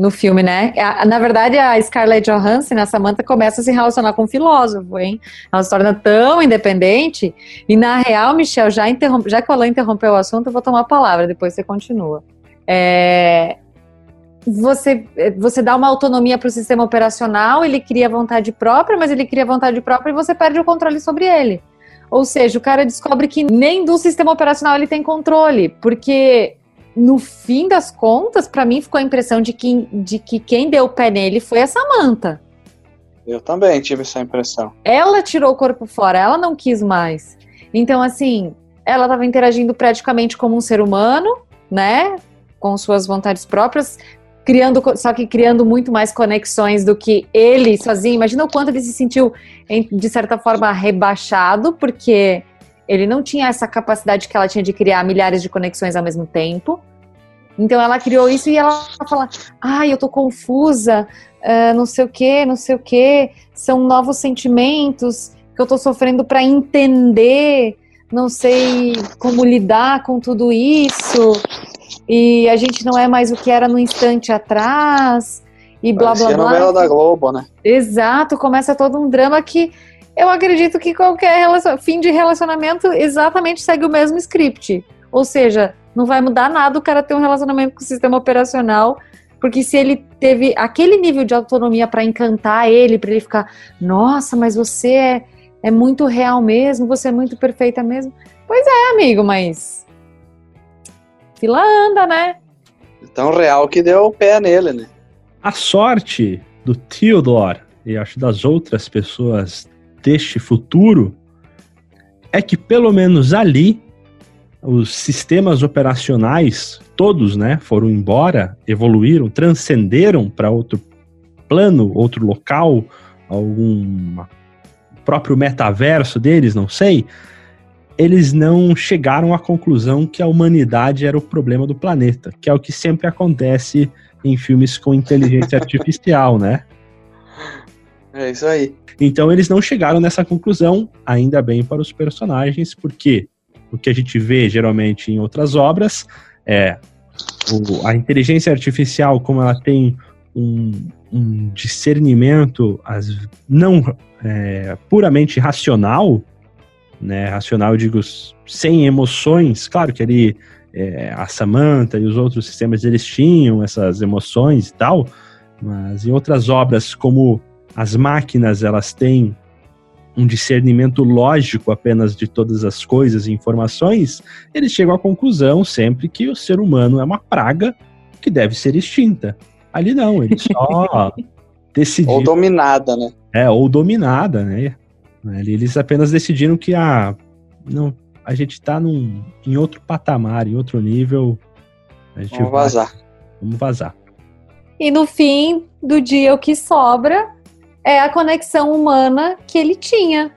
no filme, né? A- Na verdade, a Scarlett Johansson, a Samantha, começa a se relacionar com um filósofo, hein? Ela se torna tão independente. E, na real, Michel, já, interrompe, já que o Alan interrompeu o assunto, eu vou tomar a palavra, depois você continua. É, Você, você dá uma autonomia para o sistema operacional, ele cria vontade própria, mas ele cria vontade própria e você perde o controle sobre ele. Ou seja, o cara descobre que nem do sistema operacional ele tem controle, porque no fim das contas, para mim ficou a impressão de que, de que quem deu o pé nele foi a Samantha. Eu também tive essa impressão. Ela tirou o corpo fora, ela não quis mais. Então, assim, ela estava interagindo praticamente como um ser humano, né? Com suas vontades próprias, criando, só que criando muito mais conexões do que ele sozinho. Imagina o quanto ele se sentiu, de certa forma, rebaixado, porque ele não tinha essa capacidade que ela tinha de criar milhares de conexões ao mesmo tempo. Então ela criou isso e ela fala: ai, eu tô confusa, ah, não sei o que, não sei o que, são novos sentimentos que eu tô sofrendo para entender, não sei como lidar com tudo isso, e a gente não é mais o que era no instante atrás, e blá blá Parecia blá. novela da Globo, né? Exato, começa todo um drama que eu acredito que qualquer relacion- fim de relacionamento exatamente segue o mesmo script. Ou seja, não vai mudar nada o cara ter um relacionamento com o sistema operacional, porque se ele teve aquele nível de autonomia para encantar ele, para ele ficar, nossa, mas você é, é muito real mesmo, você é muito perfeita mesmo. Pois é, amigo, mas fila anda, né? Tão real que deu o pé nele, né? A sorte do Theodore e acho das outras pessoas deste futuro é que pelo menos ali os sistemas operacionais todos, né, foram embora, evoluíram, transcenderam para outro plano, outro local, algum próprio metaverso deles, não sei. Eles não chegaram à conclusão que a humanidade era o problema do planeta, que é o que sempre acontece em filmes com inteligência <laughs> artificial, né? É isso aí. Então eles não chegaram nessa conclusão, ainda bem para os personagens, porque o que a gente vê geralmente em outras obras é o- a inteligência artificial, como ela tem um, um discernimento as, não é, puramente racional, né? Racional, eu digo, sem emoções, claro que ali é, a Samantha e os outros sistemas eles tinham essas emoções e tal, mas em outras obras como as máquinas elas têm um discernimento lógico apenas de todas as coisas e informações, eles chegam à conclusão sempre que o ser humano é uma praga que deve ser extinta. Ali não, eles <laughs> só decidiram. Ou dominada, né? É, ou dominada, né? Ali Eles apenas decidiram que a, não, a gente tá num, em outro patamar, em outro nível. A gente Vamos vai- vazar. Vamos vazar. E no fim do dia, o que sobra é a conexão humana que ele tinha,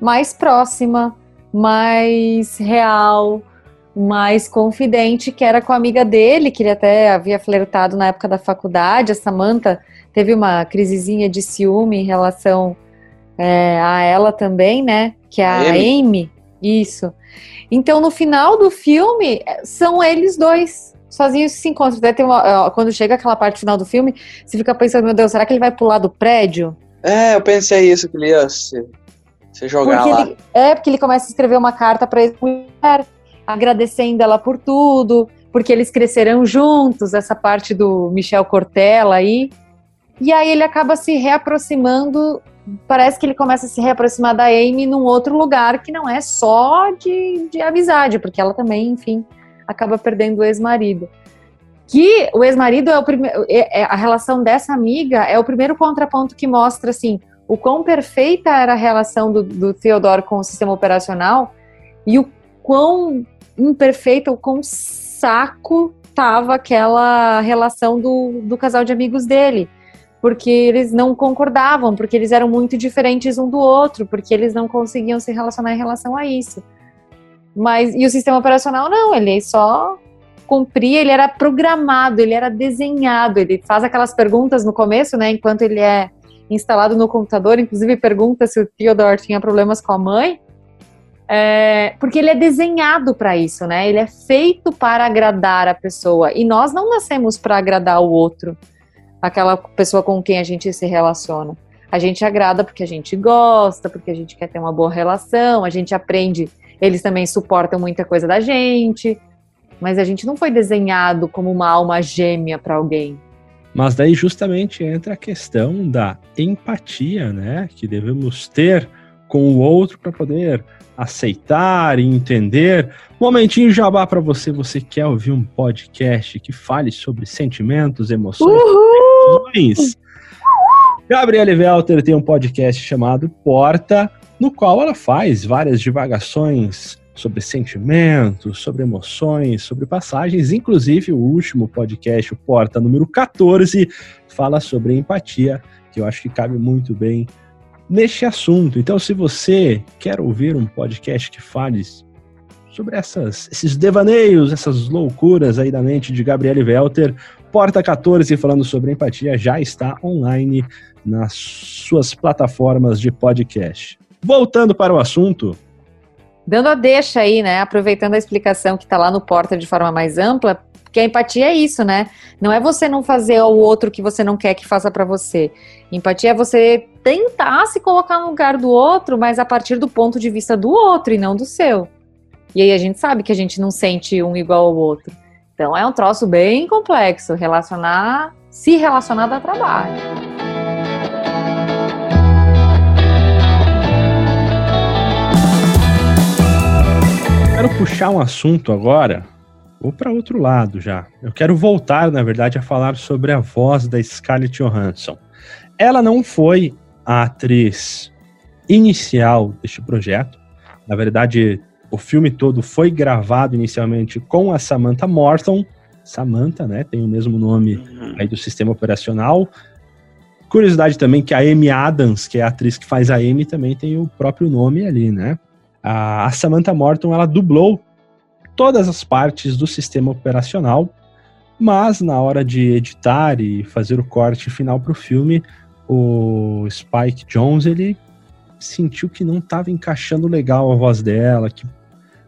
mais próxima, mais real, mais confidente, que era com a amiga dele, que ele até havia flertado na época da faculdade. A Samantha teve uma crisezinha de ciúme em relação é, a ela também, né? Que é a A Amy. Amy. Isso. Então, no final do filme, são eles dois sozinhos se encontram. Até tem uma- quando chega aquela parte final do filme, você fica pensando, meu Deus, será que ele vai pular do prédio? É, eu pensei isso, que ele ia se, se jogar Porque lá. ele, é, porque ele começa a escrever uma carta para mulher, agradecendo ela por tudo, porque eles cresceram juntos, essa parte do Michel Cortella aí. E aí ele acaba se reaproximando, parece que ele começa a se reaproximar da Amy num outro lugar que não é só de, de amizade, porque ela também, enfim, acaba perdendo o ex-marido. Que o ex-marido é o primeiro. É, é, a relação dessa amiga é o primeiro contraponto que mostra assim o quão perfeita era a relação do, do Theodore com o sistema operacional e o quão imperfeita, o quão saco tava aquela relação do, do casal de amigos dele. Porque eles não concordavam, porque eles eram muito diferentes um do outro, porque eles não conseguiam se relacionar em relação a isso. Mas, e o sistema operacional não, ele só cumpria, ele era programado, ele era desenhado, ele faz aquelas perguntas no começo, né, enquanto ele é instalado no computador, inclusive pergunta se o Theodore tinha problemas com a mãe, é, porque ele é desenhado para isso, né? Ele é feito para agradar a pessoa. E nós não nascemos para agradar o outro, aquela pessoa com quem a gente se relaciona. A gente agrada porque a gente gosta, porque a gente quer ter uma boa relação, a gente aprende. Eles também suportam muita coisa da gente, mas a gente não foi desenhado como uma alma gêmea para alguém. Mas daí justamente entra a questão da empatia, né? Que devemos ter com o outro para poder aceitar e entender. Momentinho jabá para você, você quer ouvir um podcast que fale sobre sentimentos, emoções, emoções. <laughs> Gabriele tem um podcast chamado Porta, no qual ela faz várias divagações sobre sentimentos, sobre emoções, sobre passagens. Inclusive, o último podcast, o Porta número 14, fala sobre empatia, que eu acho que cabe muito bem neste assunto. Então, se você quer ouvir um podcast que fale sobre essas, esses devaneios, essas loucuras aí da mente de Gabriele Welter, Porta 14 falando sobre empatia já está online nas suas plataformas de podcast. Voltando para o assunto, dando a deixa aí, né? Aproveitando a explicação que está lá no Porta de forma mais ampla, porque a empatia é isso, né? Não é você não fazer ao outro que você não quer que faça para você. Empatia é você tentar se colocar no lugar do outro, mas a partir do ponto de vista do outro e não do seu. E aí a gente sabe que a gente não sente um igual ao outro. Então é um troço bem complexo relacionar, se relacionar a trabalho. Quero puxar um assunto agora, ou para outro lado já. Eu quero voltar, na verdade, a falar sobre a voz da Scarlett Johansson. Ela não foi a atriz inicial deste projeto. Na verdade, o filme todo foi gravado inicialmente com a Samantha Morton. Samantha, né? Tem o mesmo nome uhum. aí do sistema operacional. Curiosidade também que a Amy Adams, que é a atriz que faz a Amy, também tem o próprio nome ali, né? A, Samantha Morton ela dublou todas as partes do sistema operacional, mas na hora de editar e fazer o corte final para o filme, o Spike Jones ele sentiu que não estava encaixando legal a voz dela, que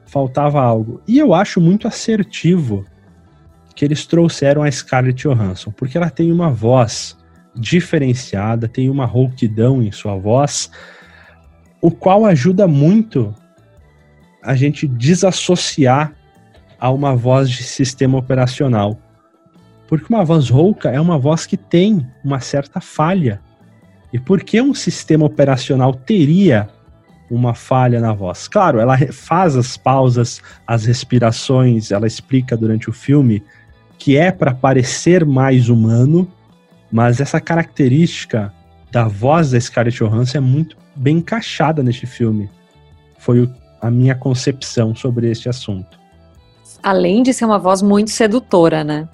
faltava algo. E eu acho muito assertivo que eles trouxeram a Scarlett Johansson, porque ela tem uma voz diferenciada, tem uma rouquidão em sua voz, o qual ajuda muito a gente desassociar a uma voz de sistema operacional. Porque uma voz rouca é uma voz que tem uma certa falha. E por que um sistema operacional teria uma falha na voz? Claro, ela faz as pausas, as respirações, ela explica durante o filme que é para parecer mais humano, mas essa característica da voz da Scarlett Johansson é muito bem encaixada neste filme. Foi o a minha concepção sobre este assunto. Além de ser uma voz muito sedutora, né?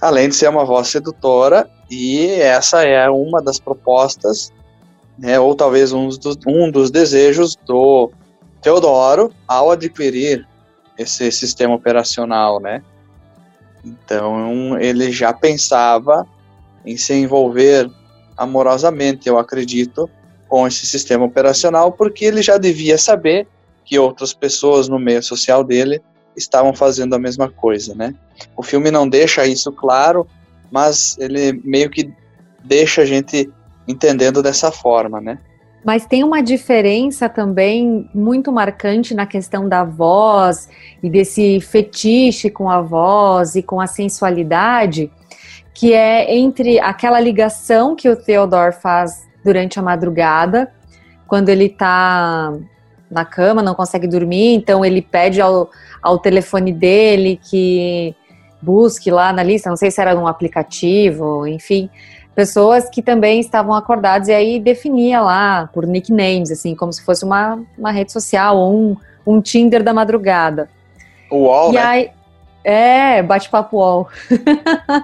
Além de ser uma voz sedutora, e essa é uma das propostas, né, ou talvez um dos, um dos desejos do Teodoro ao adquirir esse sistema operacional, né? Então ele já pensava em se envolver amorosamente, eu acredito, com esse sistema operacional, porque ele já devia saber que outras pessoas no meio social dele estavam fazendo a mesma coisa, né? O filme não deixa isso claro, mas ele meio que deixa a gente entendendo dessa forma, né? Mas tem uma diferença também muito marcante na questão da voz e desse fetiche com a voz e com a sensualidade, que é entre aquela ligação que o Theodore faz durante a madrugada, quando ele está na cama, não consegue dormir, então ele pede ao, ao telefone dele que busque lá na lista, não sei se era num aplicativo, enfim, pessoas que também estavam acordadas e aí definia lá por nicknames, assim, como se fosse uma, uma rede social ou um, um Tinder da madrugada. O UOL, e né? aí, é, bate-papo UOL. <laughs>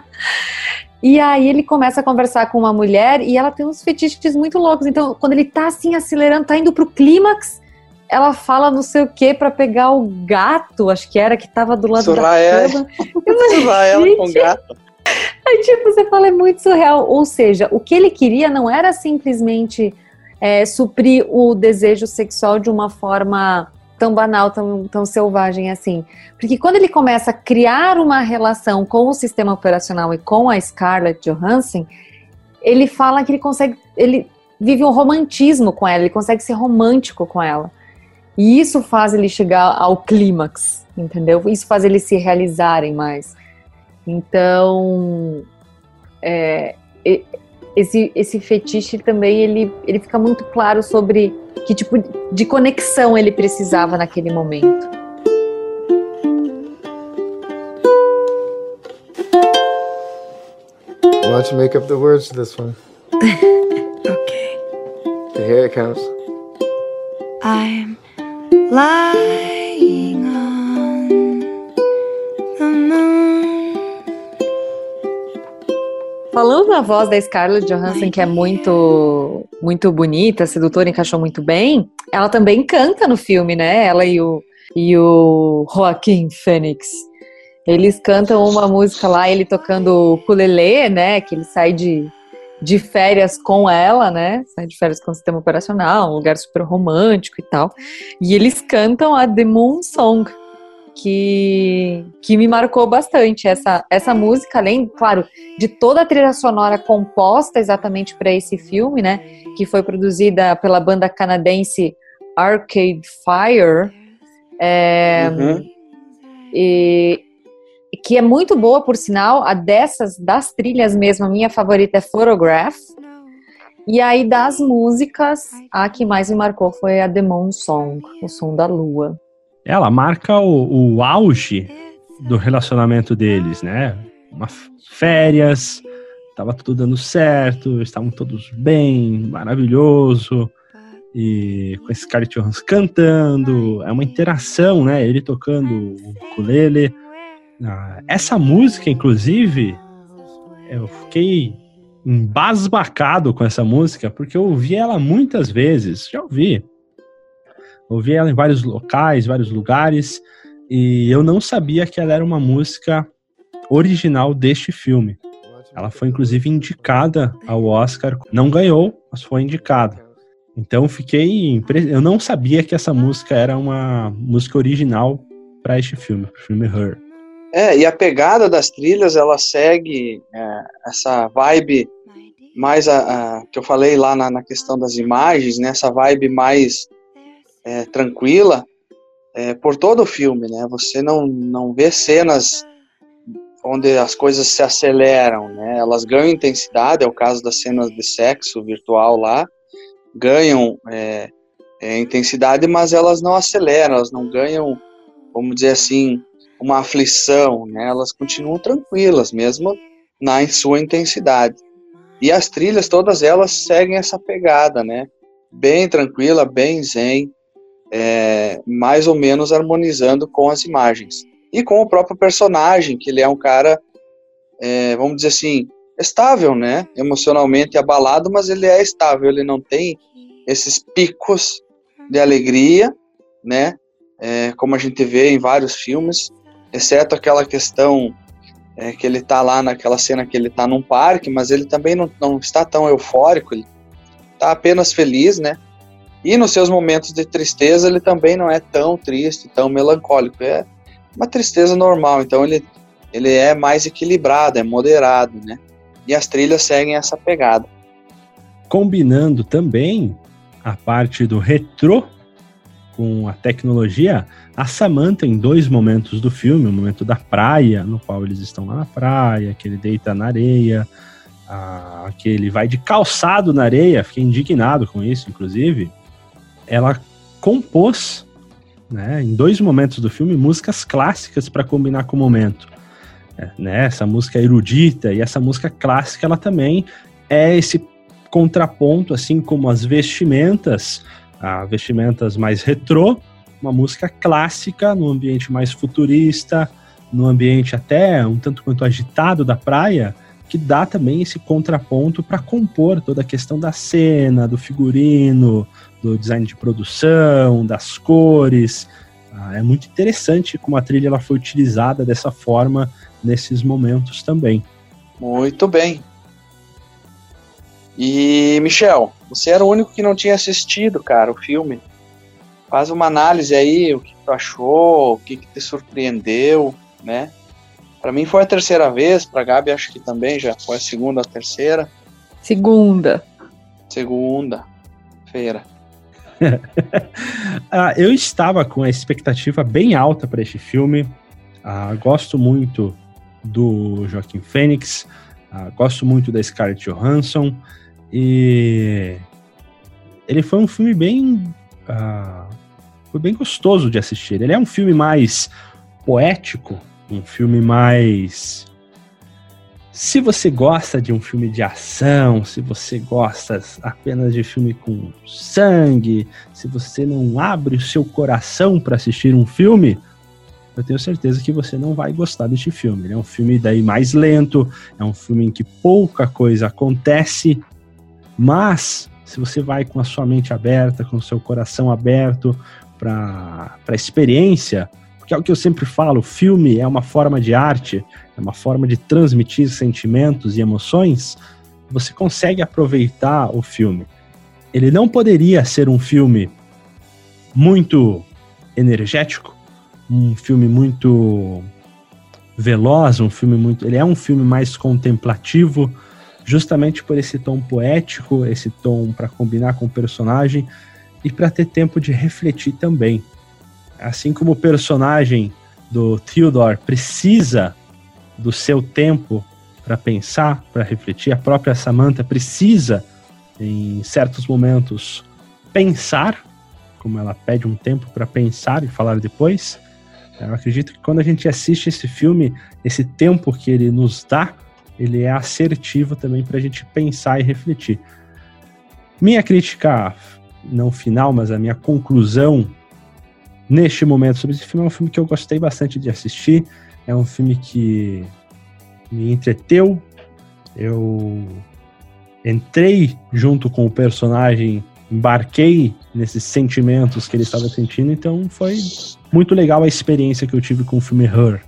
e aí ele começa a conversar com uma mulher e ela tem uns fetiches muito loucos. Então, quando ele tá assim acelerando, tá indo pro clímax, ela fala não sei o que para pegar o gato, acho que era que tava do lado Surrar da ela. cama. <laughs> Eu falei, Surrar ela com gato. Aí, tipo, você fala, é muito surreal. Ou seja, o que ele queria não era simplesmente é, suprir o desejo sexual de uma forma tão banal, tão, tão selvagem assim. Porque quando ele começa a criar uma relação com o sistema operacional e com a Scarlett Johansson, ele fala que ele consegue, ele vive um romantismo com ela, ele consegue ser romântico com ela. E isso faz ele chegar ao clímax, entendeu? Isso faz eles se realizarem mais. Então, é, esse, esse fetiche também ele, ele fica muito claro sobre que tipo de conexão ele precisava naquele momento. Why don't you make up the words to this one? <laughs> Okay. Here it comes. I'm lying on the moon. Falando na voz da Scarlett Johansson, que é muito muito bonita, sedutora, encaixou muito bem, ela também canta no filme, né? Ela e o, e o Joaquim Phoenix. Eles cantam uma música lá, ele tocando ukulele, né? Que ele sai de, de férias com ela, né? Sai de férias com o sistema operacional, um lugar super romântico e tal. E eles cantam a The Moon Song, que, que me marcou bastante. Essa, essa música, além, claro, de toda a trilha sonora composta exatamente para esse filme, né? Que foi produzida pela banda canadense Arcade Fire. É, Uhum. e que é muito boa, por sinal, a dessas, das trilhas mesmo, a minha favorita é Photograph. E aí, das músicas, a que mais me marcou foi a The Moon Song, o som da lua. Ela marca o, o auge do relacionamento deles, né? Uma férias, tava tudo dando certo, estavam todos bem, maravilhoso. E com esse Scarlett Johansson cantando, é uma interação, né? Ele tocando o ukulele. Ah, essa música, inclusive, eu fiquei embasbacado com essa música, porque eu ouvi ela muitas vezes, já ouvi. Ouvi ela em vários locais, vários lugares, e eu não sabia que ela era uma música original deste filme. Ela foi inclusive indicada ao Oscar, não ganhou, mas foi indicada. Então fiquei, impre- eu não sabia que essa música era uma música original para este filme, pro filme Her. É, e a pegada das trilhas, ela segue é, essa vibe mais a, a- que eu falei lá na, na questão das imagens, né? Essa vibe mais é, tranquila é, por todo o filme, né? Você não, não vê cenas onde as coisas se aceleram, né? Elas ganham intensidade, é o caso das cenas de sexo virtual lá, ganham é, é, intensidade, mas elas não aceleram, elas não ganham, vamos dizer assim, uma aflição, né? Elas continuam tranquilas, mesmo na em sua intensidade. E as trilhas, todas elas seguem essa pegada, né? Bem tranquila, bem zen, é, mais ou menos harmonizando com as imagens. E com o próprio personagem, que ele é um cara, é, vamos dizer assim, estável, né? Emocionalmente abalado, mas ele é estável, ele não tem esses picos de alegria, né? É, como a gente vê em vários filmes, exceto aquela questão é, que ele tá lá naquela cena que ele tá num parque, mas ele também não, não está tão eufórico, ele tá apenas feliz, né? E nos seus momentos de tristeza ele também não é tão triste, tão melancólico, é uma tristeza normal, então ele, ele é mais equilibrado, é moderado, né? E as trilhas seguem essa pegada. Combinando também a parte do retrô com a tecnologia, a Samantha em dois momentos do filme, o momento da praia, no qual eles estão lá na praia, que ele deita na areia, a, que ele vai de calçado na areia, fiquei indignado com isso, inclusive, ela compôs, né, em dois momentos do filme, músicas clássicas para combinar com o momento. é, né, essa música erudita e essa música clássica, ela também é esse contraponto, assim como as vestimentas, a vestimentas mais retrô, uma música clássica no ambiente mais futurista, no ambiente até um tanto quanto agitado da praia, que dá também esse contraponto para compor toda a questão da cena, do figurino, do design de produção, das cores. Ah, é muito interessante como a trilha ela foi utilizada dessa forma nesses momentos também. Muito bem. E, Michel, você era o único que não tinha assistido, cara, o filme. Faz uma análise aí, o que tu achou, o que, que te surpreendeu, né? Para mim foi a terceira vez, para Gabi acho que também já foi a segunda ou a terceira. Segunda. Segunda feira. <laughs> ah, eu estava com a expectativa bem alta para este filme. Ah, gosto muito do Joaquim Fênix, ah, gosto muito da Scarlett Johansson e ele foi um filme bem ah, foi bem gostoso de assistir. Ele é um filme mais poético, um filme mais se você gosta de um filme de ação, se você gosta apenas de filme com sangue, se você não abre o seu coração para assistir um filme, eu tenho certeza que você não vai gostar deste filme. Ele é um filme daí mais lento, é um filme em que pouca coisa acontece, mas se você vai com a sua mente aberta, com o seu coração aberto para a experiência, porque é o que eu sempre falo, filme é uma forma de arte, é uma forma de transmitir sentimentos e emoções, você consegue aproveitar o filme. Ele não poderia ser um filme muito energético, um filme muito veloz, um filme muito. Ele é um filme mais contemplativo, justamente por esse tom poético, esse tom para combinar com o personagem e para ter tempo de refletir também. Assim como o personagem do Theodore precisa do seu tempo para pensar, para refletir, a própria Samantha precisa, em certos momentos, pensar, como ela pede um tempo para pensar e falar depois. Eu acredito que quando a gente assiste esse filme, esse tempo que ele nos dá, ele é assertivo também para a gente pensar e refletir. Minha crítica, não final, mas a minha conclusão neste momento sobre esse filme. É um filme que eu gostei bastante de assistir. É um filme que me entreteu. Eu entrei junto com o personagem, embarquei nesses sentimentos que ele estava sentindo, então foi muito legal a experiência que eu tive com o filme Her.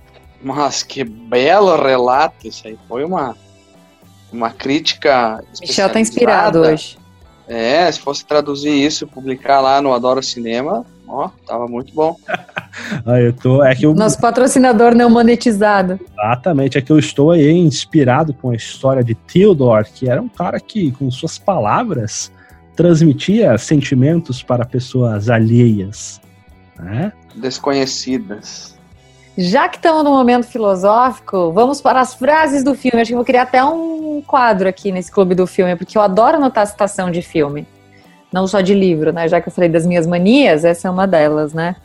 Mas que belo relato isso aí. Foi uma, uma crítica. Michel tá inspirado hoje. É, se fosse traduzir isso e publicar lá no Adoro Cinema, ó, tava muito bom. <laughs> ah, eu tô, é que eu... Nosso patrocinador não monetizado. Exatamente, é que eu estou aí inspirado com a história de Theodore, que era um cara que, com suas palavras, transmitia sentimentos para pessoas alheias. Né? Desconhecidas. Já que estamos no momento filosófico, vamos para as frases do filme. Acho que vou criar até um quadro aqui nesse clube do filme, porque eu adoro anotar citação de filme. Não só de livro, né? Já que eu falei das minhas manias, essa é uma delas, né?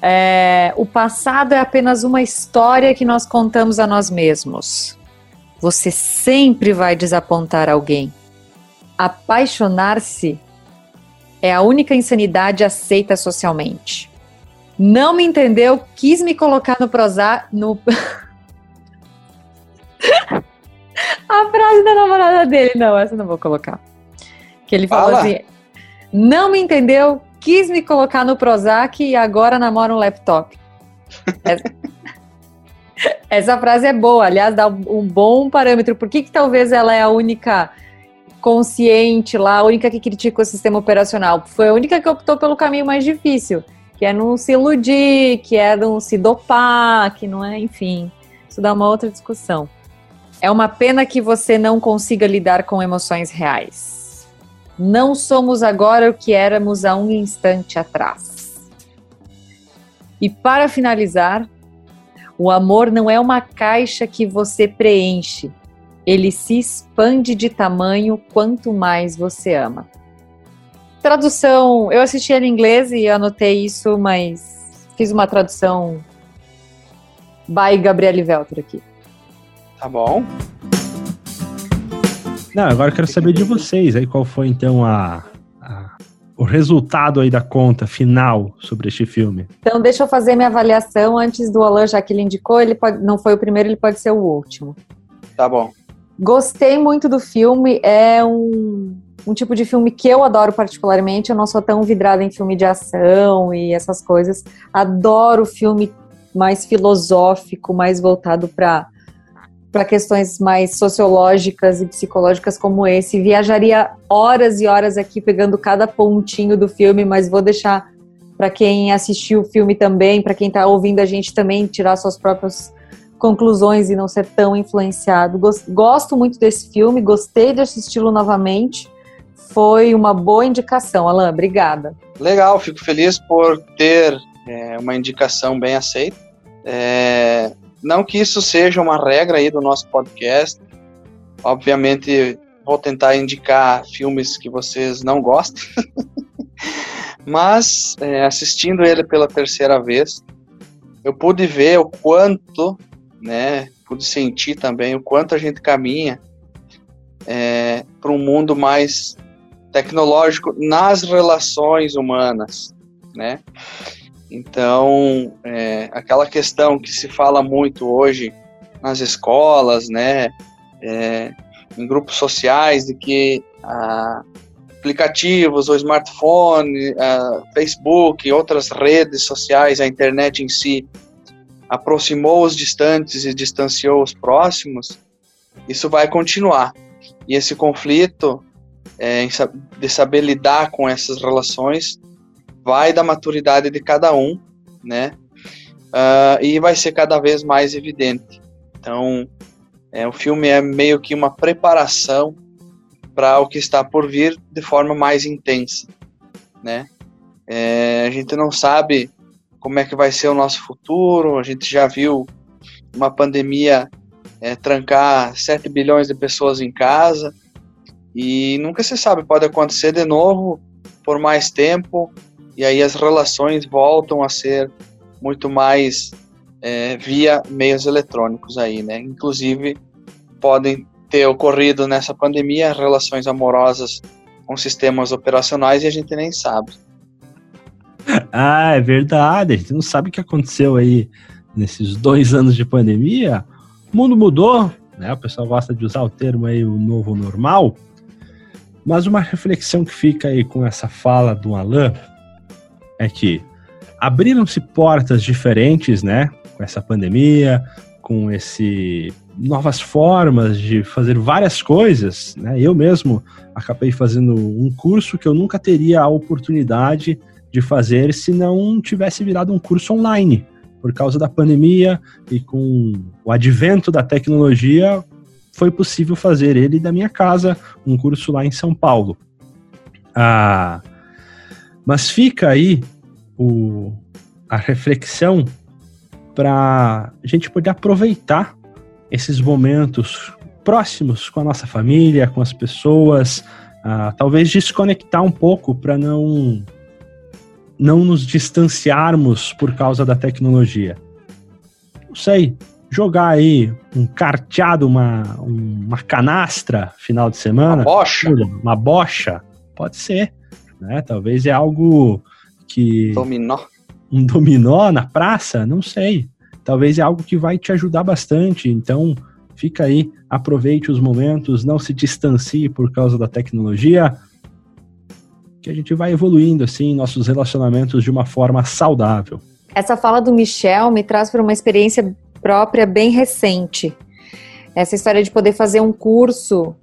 É, o passado é apenas uma história que nós contamos a nós mesmos. Você sempre vai desapontar alguém. Apaixonar-se é a única insanidade aceita socialmente. Não me entendeu, quis me colocar no prosar. No... <laughs> a frase da namorada dele, não, essa eu não vou colocar. Que ele falou Fala. assim: não me entendeu, quis me colocar no Prozac e agora namora um laptop. <laughs> essa... essa frase é boa, aliás, dá um bom parâmetro. Por que, que talvez ela é a única consciente lá, a única que critica o sistema operacional? Foi a única que optou pelo caminho mais difícil que é não se iludir, que é não se dopar, que não é, enfim. Isso dá uma outra discussão. É uma pena que você não consiga lidar com emoções reais. Não somos agora o que éramos há um instante atrás. E para finalizar, o amor não é uma caixa que você preenche. Ele se expande de tamanho quanto mais você ama. Tradução, eu assisti ela em inglês e anotei isso, mas fiz uma tradução by Gabriele Velter aqui. Tá bom. Não, agora eu quero saber de vocês aí qual foi então a, a- o resultado aí da conta final sobre este filme. Então, deixa eu fazer minha avaliação antes do Alan, já que ele indicou. Ele pode, não foi o primeiro, ele pode ser o último. Tá bom. Gostei muito do filme. É um, um tipo de filme que eu adoro particularmente. Eu não sou tão vidrada em filme de ação e essas coisas. Adoro filme mais filosófico, mais voltado para para questões mais sociológicas e psicológicas como esse. Viajaria horas e horas aqui pegando cada pontinho do filme, mas vou deixar para quem assistiu o filme também, para quem está ouvindo a gente também tirar suas próprias conclusões e não ser tão influenciado. Gos- Gosto muito desse filme, gostei de assisti-lo novamente. Foi uma boa indicação, Alan. Obrigada. Legal, fico feliz por ter é, uma indicação bem aceita. É, não que isso seja uma regra aí do nosso podcast. Obviamente, vou tentar indicar filmes que vocês não gostam. <laughs> Mas, é, assistindo ele pela terceira vez, eu pude ver o quanto, né, pude sentir também o quanto a gente caminha para um mundo mais tecnológico nas relações humanas, né? Então, é, aquela questão que se fala muito hoje nas escolas, né, é, em grupos sociais, de que ah, aplicativos, o smartphone, ah, Facebook, outras redes sociais, a internet em si, aproximou os distantes e distanciou os próximos, isso vai continuar. E esse conflito é, de saber lidar com essas relações vai da maturidade de cada um, né? Ah, e vai ser cada vez mais evidente. Então, é, o filme é meio que uma preparação para o que está por vir de forma mais intensa, né? É, a gente não sabe como é que vai ser o nosso futuro. A gente já viu uma pandemia é, trancar 7 bilhões de pessoas em casa e nunca se sabe, pode acontecer de novo por mais tempo e aí as relações voltam a ser muito mais é, via meios eletrônicos aí, né? Inclusive podem ter ocorrido nessa pandemia relações amorosas com sistemas operacionais e a gente nem sabe. <laughs> Ah, é verdade. A gente não sabe o que aconteceu aí nesses dois <laughs> anos de pandemia. O mundo mudou, né? O pessoal gosta de usar o termo aí, o novo normal. Mas uma reflexão que fica aí com essa fala do Alan é que abriram-se portas diferentes, né? Com essa pandemia, com esse novas formas de fazer várias coisas, né? Eu mesmo acabei fazendo um curso que eu nunca teria a oportunidade de fazer se não tivesse virado um curso online. Por causa da pandemia e com o advento da tecnologia, foi possível fazer ele da minha casa, um curso lá em São Paulo. Ah, mas fica aí o, a reflexão para a gente poder aproveitar esses momentos próximos com a nossa família, com as pessoas, ah, talvez desconectar um pouco para não não nos distanciarmos por causa da tecnologia. Não sei, jogar aí um carteado, uma, uma canastra final de semana, Bocha, uma bocha, pode ser, né? Talvez é algo que dominó. um dominó na praça, não sei. Talvez é algo que vai te ajudar bastante. Então, fica aí, aproveite os momentos, não se distancie por causa da tecnologia, que a gente vai evoluindo assim nossos relacionamentos de uma forma saudável. Essa fala do Michel me traz para uma experiência própria bem recente. Essa história de poder fazer um curso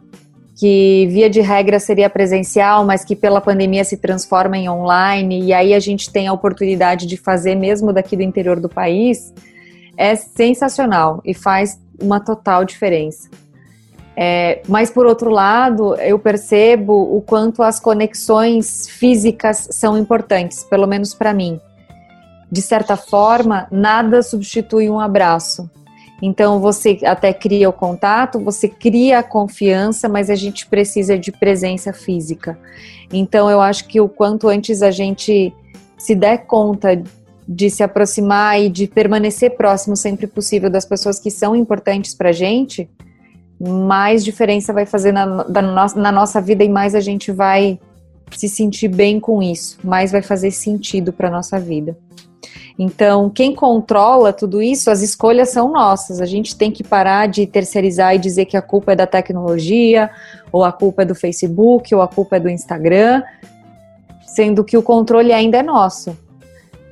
que via de regra seria presencial, mas que pela pandemia se transforma em online, e aí a gente tem a oportunidade de fazer mesmo daqui do interior do país, é sensacional e faz uma total diferença. É, mas por outro lado, eu percebo o quanto as conexões físicas são importantes, pelo menos para mim. De certa forma, nada substitui um abraço. Então você até cria o contato, você cria a confiança, mas a gente precisa de presença física. Então eu acho que o quanto antes a gente se der conta de se aproximar e de permanecer próximo sempre possível das pessoas que são importantes pra gente, mais diferença vai fazer na, na nossa vida e mais a gente vai se sentir bem com isso, mais vai fazer sentido para nossa vida. Então, quem controla tudo isso, as escolhas são nossas. A gente tem que parar de terceirizar e dizer que a culpa é da tecnologia, ou a culpa é do Facebook, ou a culpa é do Instagram, sendo que o controle ainda é nosso.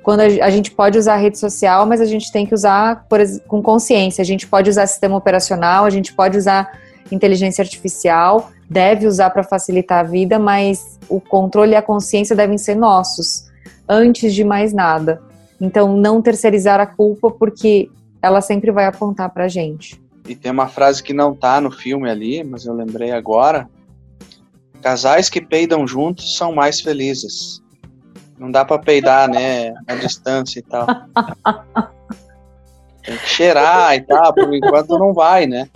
Quando a gente pode usar a rede social, mas a gente tem que usar com consciência. A gente pode usar sistema operacional, a gente pode usar inteligência artificial, deve usar para facilitar a vida, mas o controle e a consciência devem ser nossos, antes de mais nada. Então, não terceirizar a culpa, porque ela sempre vai apontar pra gente. E tem uma frase que não tá no filme ali, mas eu lembrei agora. Casais que peidam juntos são mais felizes. Não dá pra peidar, né? A distância e tal. <laughs> Tem que cheirar e tal, por enquanto não vai, né?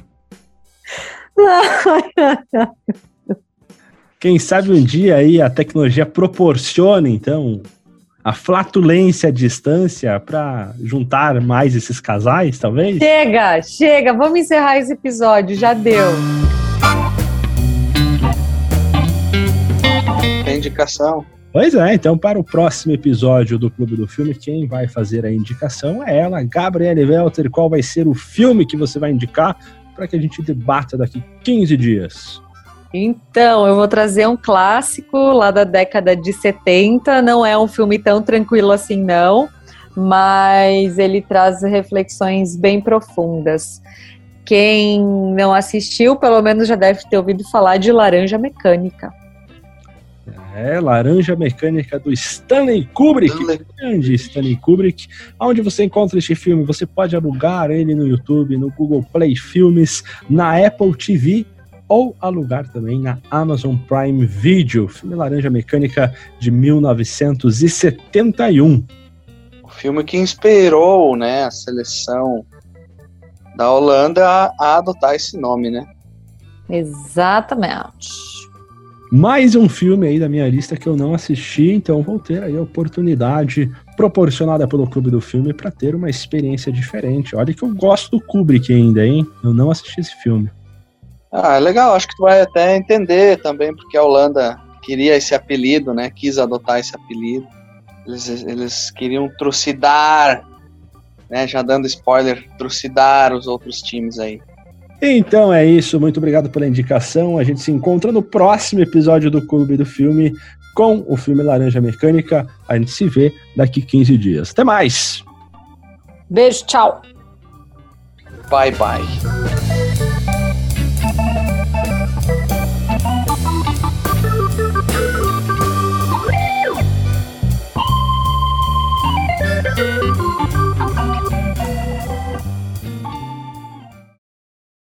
<laughs> Quem sabe um dia aí a tecnologia proporciona, então, a flatulência à distância para juntar mais esses casais, talvez? Chega, chega, vamos encerrar esse episódio, já deu. Tem indicação. Pois é, então para o próximo episódio do Clube do Filme, quem vai fazer a indicação é ela, Gabriele Welter. Qual vai ser o filme que você vai indicar para que a gente debata daqui 15 dias? Então, eu vou trazer um clássico lá da década de 70. Não é um filme tão tranquilo assim, não, mas ele traz reflexões bem profundas. Quem não assistiu, pelo menos já deve ter ouvido falar de Laranja Mecânica. É Laranja Mecânica do Stanley Kubrick. grande Stanley Kubrick. Onde você encontra este filme? Você pode alugar ele no YouTube, no Google Play Filmes, na Apple TV ou alugar também na Amazon Prime Video. Filme Laranja Mecânica de 1971. O filme que inspirou, né, a seleção da Holanda a, a adotar esse nome, né? Exatamente. Mais um filme aí da minha lista que eu não assisti, então vou ter aí a oportunidade proporcionada pelo Clube do Filme para ter uma experiência diferente. Olha que eu gosto do Kubrick ainda, hein? Eu não assisti esse filme. Ah, é legal, acho que tu vai até entender também porque a Holanda queria esse apelido, né? Quis adotar esse apelido. Eles, eles queriam trucidar, né? Já dando spoiler, trucidar os outros times aí. Então é isso, muito obrigado pela indicação. A gente se encontra no próximo episódio do Clube do Filme com o filme Laranja Mecânica. A gente se vê daqui 15 dias. Até mais! Beijo, tchau. Bye bye.